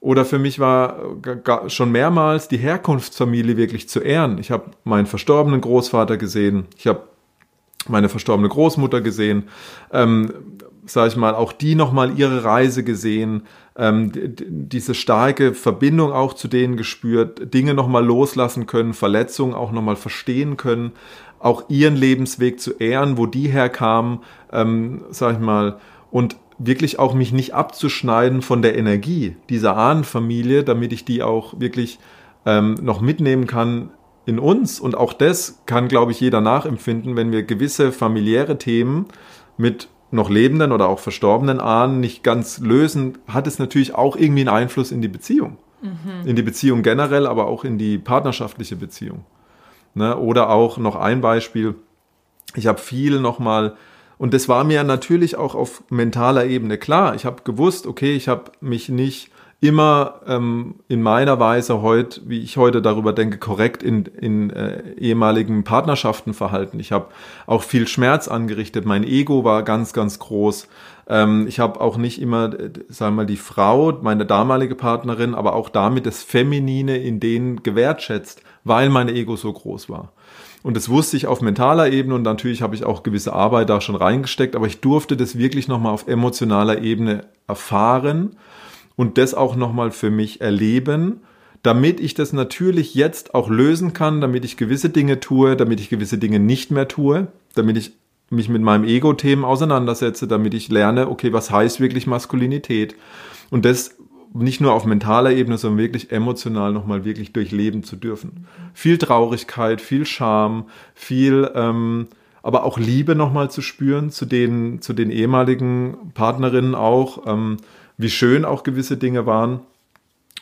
Oder für mich war schon mehrmals die Herkunftsfamilie wirklich zu ehren. Ich habe meinen verstorbenen Großvater gesehen, ich habe meine verstorbene Großmutter gesehen, ähm, sage ich mal, auch die nochmal ihre Reise gesehen, ähm, diese starke Verbindung auch zu denen gespürt, Dinge nochmal loslassen können, Verletzungen auch nochmal verstehen können, auch ihren Lebensweg zu ehren, wo die herkamen, ähm, sag ich mal, und wirklich auch mich nicht abzuschneiden von der Energie dieser Ahnenfamilie, damit ich die auch wirklich ähm, noch mitnehmen kann in uns. Und auch das kann, glaube ich, jeder nachempfinden, wenn wir gewisse familiäre Themen mit noch lebenden oder auch verstorbenen Ahnen nicht ganz lösen, hat es natürlich auch irgendwie einen Einfluss in die Beziehung. Mhm. In die Beziehung generell, aber auch in die partnerschaftliche Beziehung. Ne? Oder auch noch ein Beispiel. Ich habe viel nochmal, und das war mir natürlich auch auf mentaler Ebene klar. Ich habe gewusst, okay, ich habe mich nicht immer ähm, in meiner Weise heute, wie ich heute darüber denke, korrekt in, in äh, ehemaligen Partnerschaften verhalten. Ich habe auch viel Schmerz angerichtet. Mein Ego war ganz, ganz groß. Ähm, ich habe auch nicht immer, äh, sagen wir mal, die Frau, meine damalige Partnerin, aber auch damit das Feminine in denen gewertschätzt, weil mein Ego so groß war. Und das wusste ich auf mentaler Ebene und natürlich habe ich auch gewisse Arbeit da schon reingesteckt, aber ich durfte das wirklich nochmal auf emotionaler Ebene erfahren und das auch nochmal für mich erleben, damit ich das natürlich jetzt auch lösen kann, damit ich gewisse Dinge tue, damit ich gewisse Dinge nicht mehr tue, damit ich mich mit meinem Ego-Themen auseinandersetze, damit ich lerne, okay, was heißt wirklich Maskulinität? Und das nicht nur auf mentaler Ebene, sondern wirklich emotional nochmal wirklich durchleben zu dürfen. Viel Traurigkeit, viel Scham, viel, ähm, aber auch Liebe nochmal zu spüren zu den, zu den ehemaligen Partnerinnen auch. Ähm, wie schön auch gewisse Dinge waren.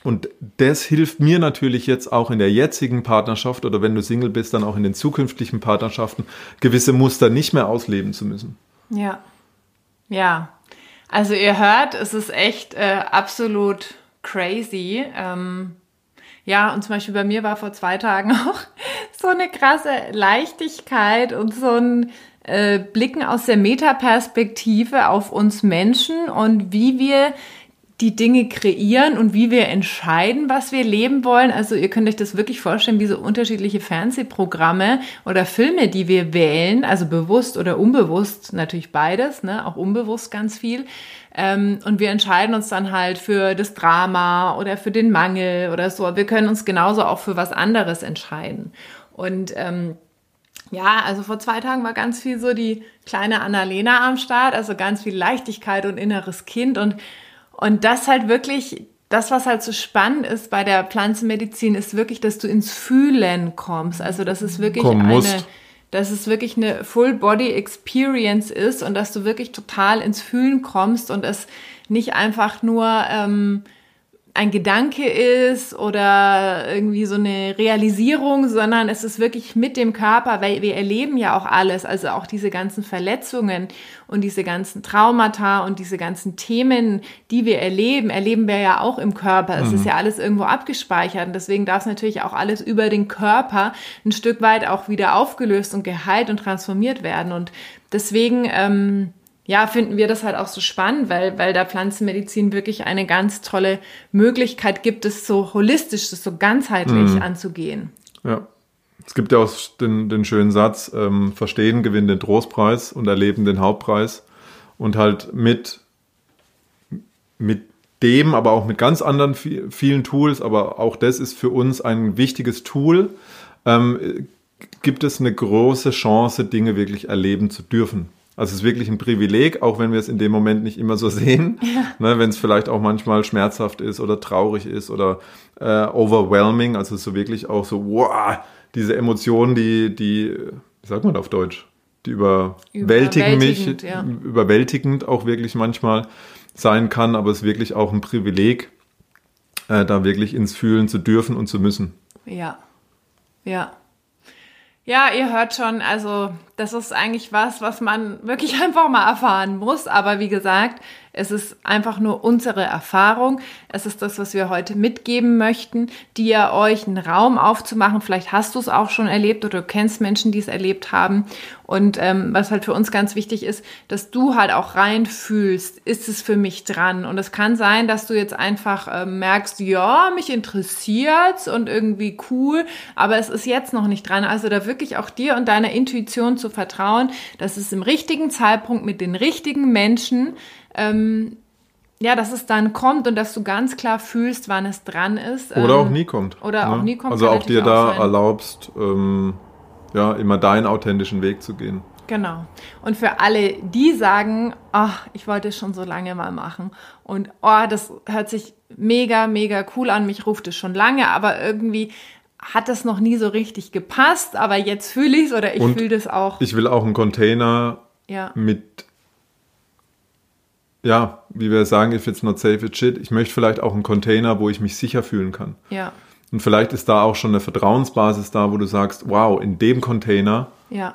Und das hilft mir natürlich jetzt auch in der jetzigen Partnerschaft oder wenn du Single bist, dann auch in den zukünftigen Partnerschaften, gewisse Muster nicht mehr ausleben zu müssen. Ja. Ja. Also ihr hört, es ist echt äh, absolut crazy. Ähm, ja, und zum Beispiel bei mir war vor zwei Tagen auch so eine krasse Leichtigkeit und so ein äh, blicken aus der Metaperspektive auf uns Menschen und wie wir die Dinge kreieren und wie wir entscheiden, was wir leben wollen. Also ihr könnt euch das wirklich vorstellen, wie so unterschiedliche Fernsehprogramme oder Filme, die wir wählen, also bewusst oder unbewusst, natürlich beides, ne, auch unbewusst ganz viel. Ähm, und wir entscheiden uns dann halt für das Drama oder für den Mangel oder so. Wir können uns genauso auch für was anderes entscheiden. Und ähm, ja, also vor zwei Tagen war ganz viel so die kleine Annalena am Start, also ganz viel Leichtigkeit und inneres Kind und, und das halt wirklich, das, was halt so spannend ist bei der Pflanzenmedizin, ist wirklich, dass du ins Fühlen kommst. Also, dass es wirklich Komm, eine, dass es wirklich eine Full Body Experience ist und dass du wirklich total ins Fühlen kommst und es nicht einfach nur, ähm, ein Gedanke ist oder irgendwie so eine Realisierung, sondern es ist wirklich mit dem Körper, weil wir erleben ja auch alles, also auch diese ganzen Verletzungen und diese ganzen Traumata und diese ganzen Themen, die wir erleben, erleben wir ja auch im Körper. Es mhm. ist ja alles irgendwo abgespeichert und deswegen darf es natürlich auch alles über den Körper ein Stück weit auch wieder aufgelöst und geheilt und transformiert werden und deswegen ähm, ja, finden wir das halt auch so spannend, weil, weil da Pflanzenmedizin wirklich eine ganz tolle Möglichkeit gibt, es so holistisch, das so ganzheitlich mhm. anzugehen. Ja. Es gibt ja auch den, den schönen Satz, ähm, Verstehen gewinnt den Trostpreis und Erleben den Hauptpreis. Und halt mit, mit dem, aber auch mit ganz anderen vielen Tools, aber auch das ist für uns ein wichtiges Tool, ähm, gibt es eine große Chance, Dinge wirklich erleben zu dürfen. Also es ist wirklich ein Privileg, auch wenn wir es in dem Moment nicht immer so sehen. Ja. Ne, wenn es vielleicht auch manchmal schmerzhaft ist oder traurig ist oder äh, overwhelming, also so wirklich auch so, wow, diese Emotionen, die, die, wie sagt man auf Deutsch? Die überwältigen mich, ja. überwältigend auch wirklich manchmal sein kann, aber es ist wirklich auch ein Privileg, äh, da wirklich ins Fühlen zu dürfen und zu müssen. Ja, ja. Ja, ihr hört schon, also das ist eigentlich was, was man wirklich einfach mal erfahren muss. Aber wie gesagt, es ist einfach nur unsere Erfahrung. Es ist das, was wir heute mitgeben möchten, dir euch einen Raum aufzumachen. Vielleicht hast du es auch schon erlebt oder du kennst Menschen, die es erlebt haben. Und ähm, was halt für uns ganz wichtig ist, dass du halt auch reinfühlst, ist es für mich dran? Und es kann sein, dass du jetzt einfach äh, merkst, ja, mich interessiert's und irgendwie cool, aber es ist jetzt noch nicht dran. Also da wirklich auch dir und deiner Intuition zu vertrauen, dass es im richtigen Zeitpunkt mit den richtigen Menschen ähm, ja, dass es dann kommt und dass du ganz klar fühlst, wann es dran ist. Oder ähm, auch nie kommt. Oder ne? auch nie kommt. Also auch dir da sein. erlaubst, ähm, ja, immer deinen authentischen Weg zu gehen. Genau. Und für alle, die sagen, ach, ich wollte es schon so lange mal machen und oh, das hört sich mega, mega cool an, mich ruft es schon lange, aber irgendwie hat das noch nie so richtig gepasst, aber jetzt fühle ich es oder ich fühle das auch. Ich will auch einen Container ja. mit ja, wie wir sagen, if it's not safe, it's shit. Ich möchte vielleicht auch einen Container, wo ich mich sicher fühlen kann. Ja. Und vielleicht ist da auch schon eine Vertrauensbasis da, wo du sagst, wow, in dem Container. Ja,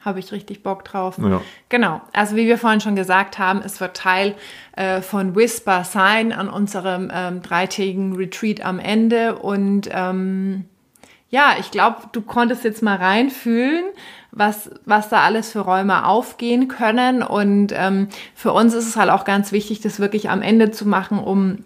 habe ich richtig Bock drauf. Ja. Genau. Also wie wir vorhin schon gesagt haben, es wird Teil äh, von Whisper sein an unserem ähm, dreitägigen Retreat am Ende. Und ähm, ja, ich glaube, du konntest jetzt mal reinfühlen, was, was da alles für Räume aufgehen können. Und ähm, für uns ist es halt auch ganz wichtig, das wirklich am Ende zu machen, um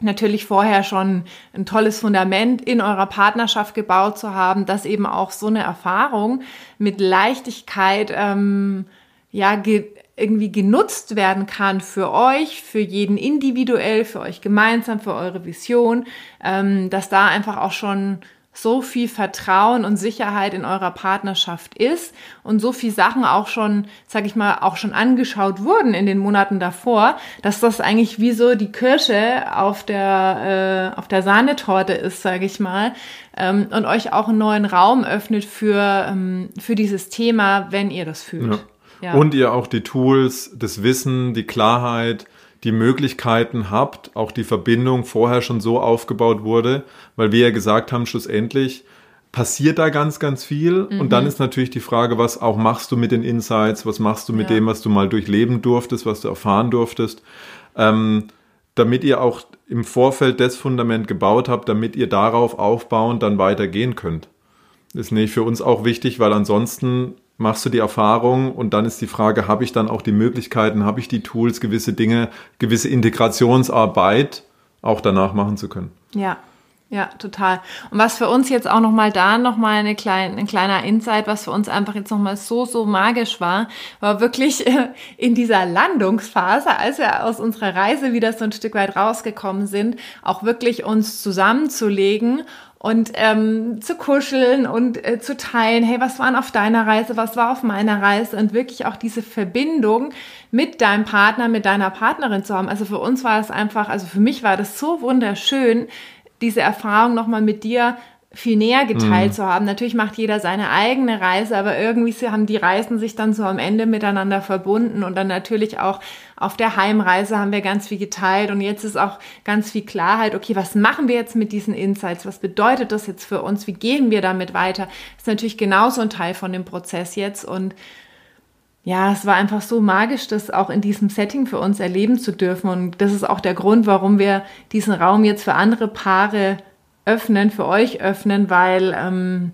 natürlich vorher schon ein tolles Fundament in eurer Partnerschaft gebaut zu haben, dass eben auch so eine Erfahrung mit Leichtigkeit ähm, ja ge irgendwie genutzt werden kann für euch, für jeden individuell, für euch gemeinsam, für eure Vision, ähm, dass da einfach auch schon so viel Vertrauen und Sicherheit in eurer Partnerschaft ist und so viel Sachen auch schon, sag ich mal, auch schon angeschaut wurden in den Monaten davor, dass das eigentlich wie so die Kirsche auf der äh, auf der Sahnetorte ist, sag ich mal, ähm, und euch auch einen neuen Raum öffnet für ähm, für dieses Thema, wenn ihr das fühlt. Ja. Ja. Und ihr auch die Tools, das Wissen, die Klarheit, die Möglichkeiten habt, auch die Verbindung vorher schon so aufgebaut wurde, weil wir ja gesagt haben, schlussendlich passiert da ganz, ganz viel. Mhm. Und dann ist natürlich die Frage, was auch machst du mit den Insights, was machst du mit ja. dem, was du mal durchleben durftest, was du erfahren durftest, ähm, damit ihr auch im Vorfeld das Fundament gebaut habt, damit ihr darauf aufbauend dann weitergehen könnt. Das ist nämlich für uns auch wichtig, weil ansonsten machst du die Erfahrung und dann ist die Frage, habe ich dann auch die Möglichkeiten, habe ich die Tools, gewisse Dinge, gewisse Integrationsarbeit auch danach machen zu können. Ja. Ja, total. Und was für uns jetzt auch nochmal da nochmal eine kleine, ein kleiner Insight, was für uns einfach jetzt nochmal so, so magisch war, war wirklich äh, in dieser Landungsphase, als wir aus unserer Reise wieder so ein Stück weit rausgekommen sind, auch wirklich uns zusammenzulegen und ähm, zu kuscheln und äh, zu teilen, hey, was war auf deiner Reise, was war auf meiner Reise und wirklich auch diese Verbindung mit deinem Partner, mit deiner Partnerin zu haben. Also für uns war es einfach, also für mich war das so wunderschön, diese Erfahrung nochmal mit dir viel näher geteilt mhm. zu haben. Natürlich macht jeder seine eigene Reise, aber irgendwie haben die Reisen sich dann so am Ende miteinander verbunden und dann natürlich auch auf der Heimreise haben wir ganz viel geteilt und jetzt ist auch ganz viel Klarheit, okay, was machen wir jetzt mit diesen Insights? Was bedeutet das jetzt für uns? Wie gehen wir damit weiter? Das ist natürlich genauso ein Teil von dem Prozess jetzt und ja, es war einfach so magisch, das auch in diesem Setting für uns erleben zu dürfen. Und das ist auch der Grund, warum wir diesen Raum jetzt für andere Paare öffnen, für euch öffnen, weil, ähm,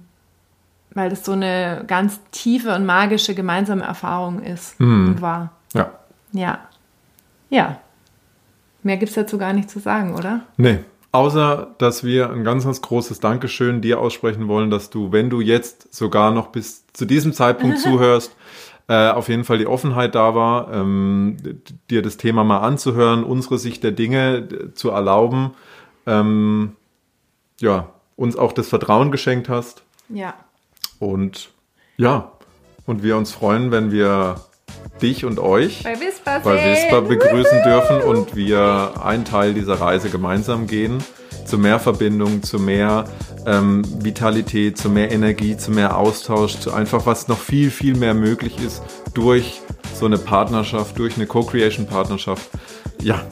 weil das so eine ganz tiefe und magische gemeinsame Erfahrung ist hm. und war. Ja. Ja. Ja. Mehr gibt es dazu gar nicht zu sagen, oder? Nee. Außer, dass wir ein ganz, ganz großes Dankeschön dir aussprechen wollen, dass du, wenn du jetzt sogar noch bis zu diesem Zeitpunkt zuhörst, äh, auf jeden Fall die Offenheit da war, ähm, dir das Thema mal anzuhören, unsere Sicht der Dinge zu erlauben. Ähm, ja, uns auch das Vertrauen geschenkt hast. Ja. Und ja, und wir uns freuen, wenn wir dich und euch bei Whisper, bei Whisper begrüßen dürfen und wir einen Teil dieser Reise gemeinsam gehen. Zu mehr Verbindung, zu mehr ähm, Vitalität, zu mehr Energie, zu mehr Austausch, zu einfach was noch viel, viel mehr möglich ist durch so eine Partnerschaft, durch eine Co-Creation-Partnerschaft. Ja.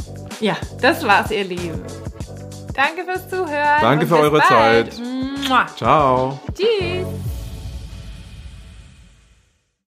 Ja, das war's, ihr Lieben. Danke fürs Zuhören. Danke für eure bald. Zeit. Ciao. Tschüss.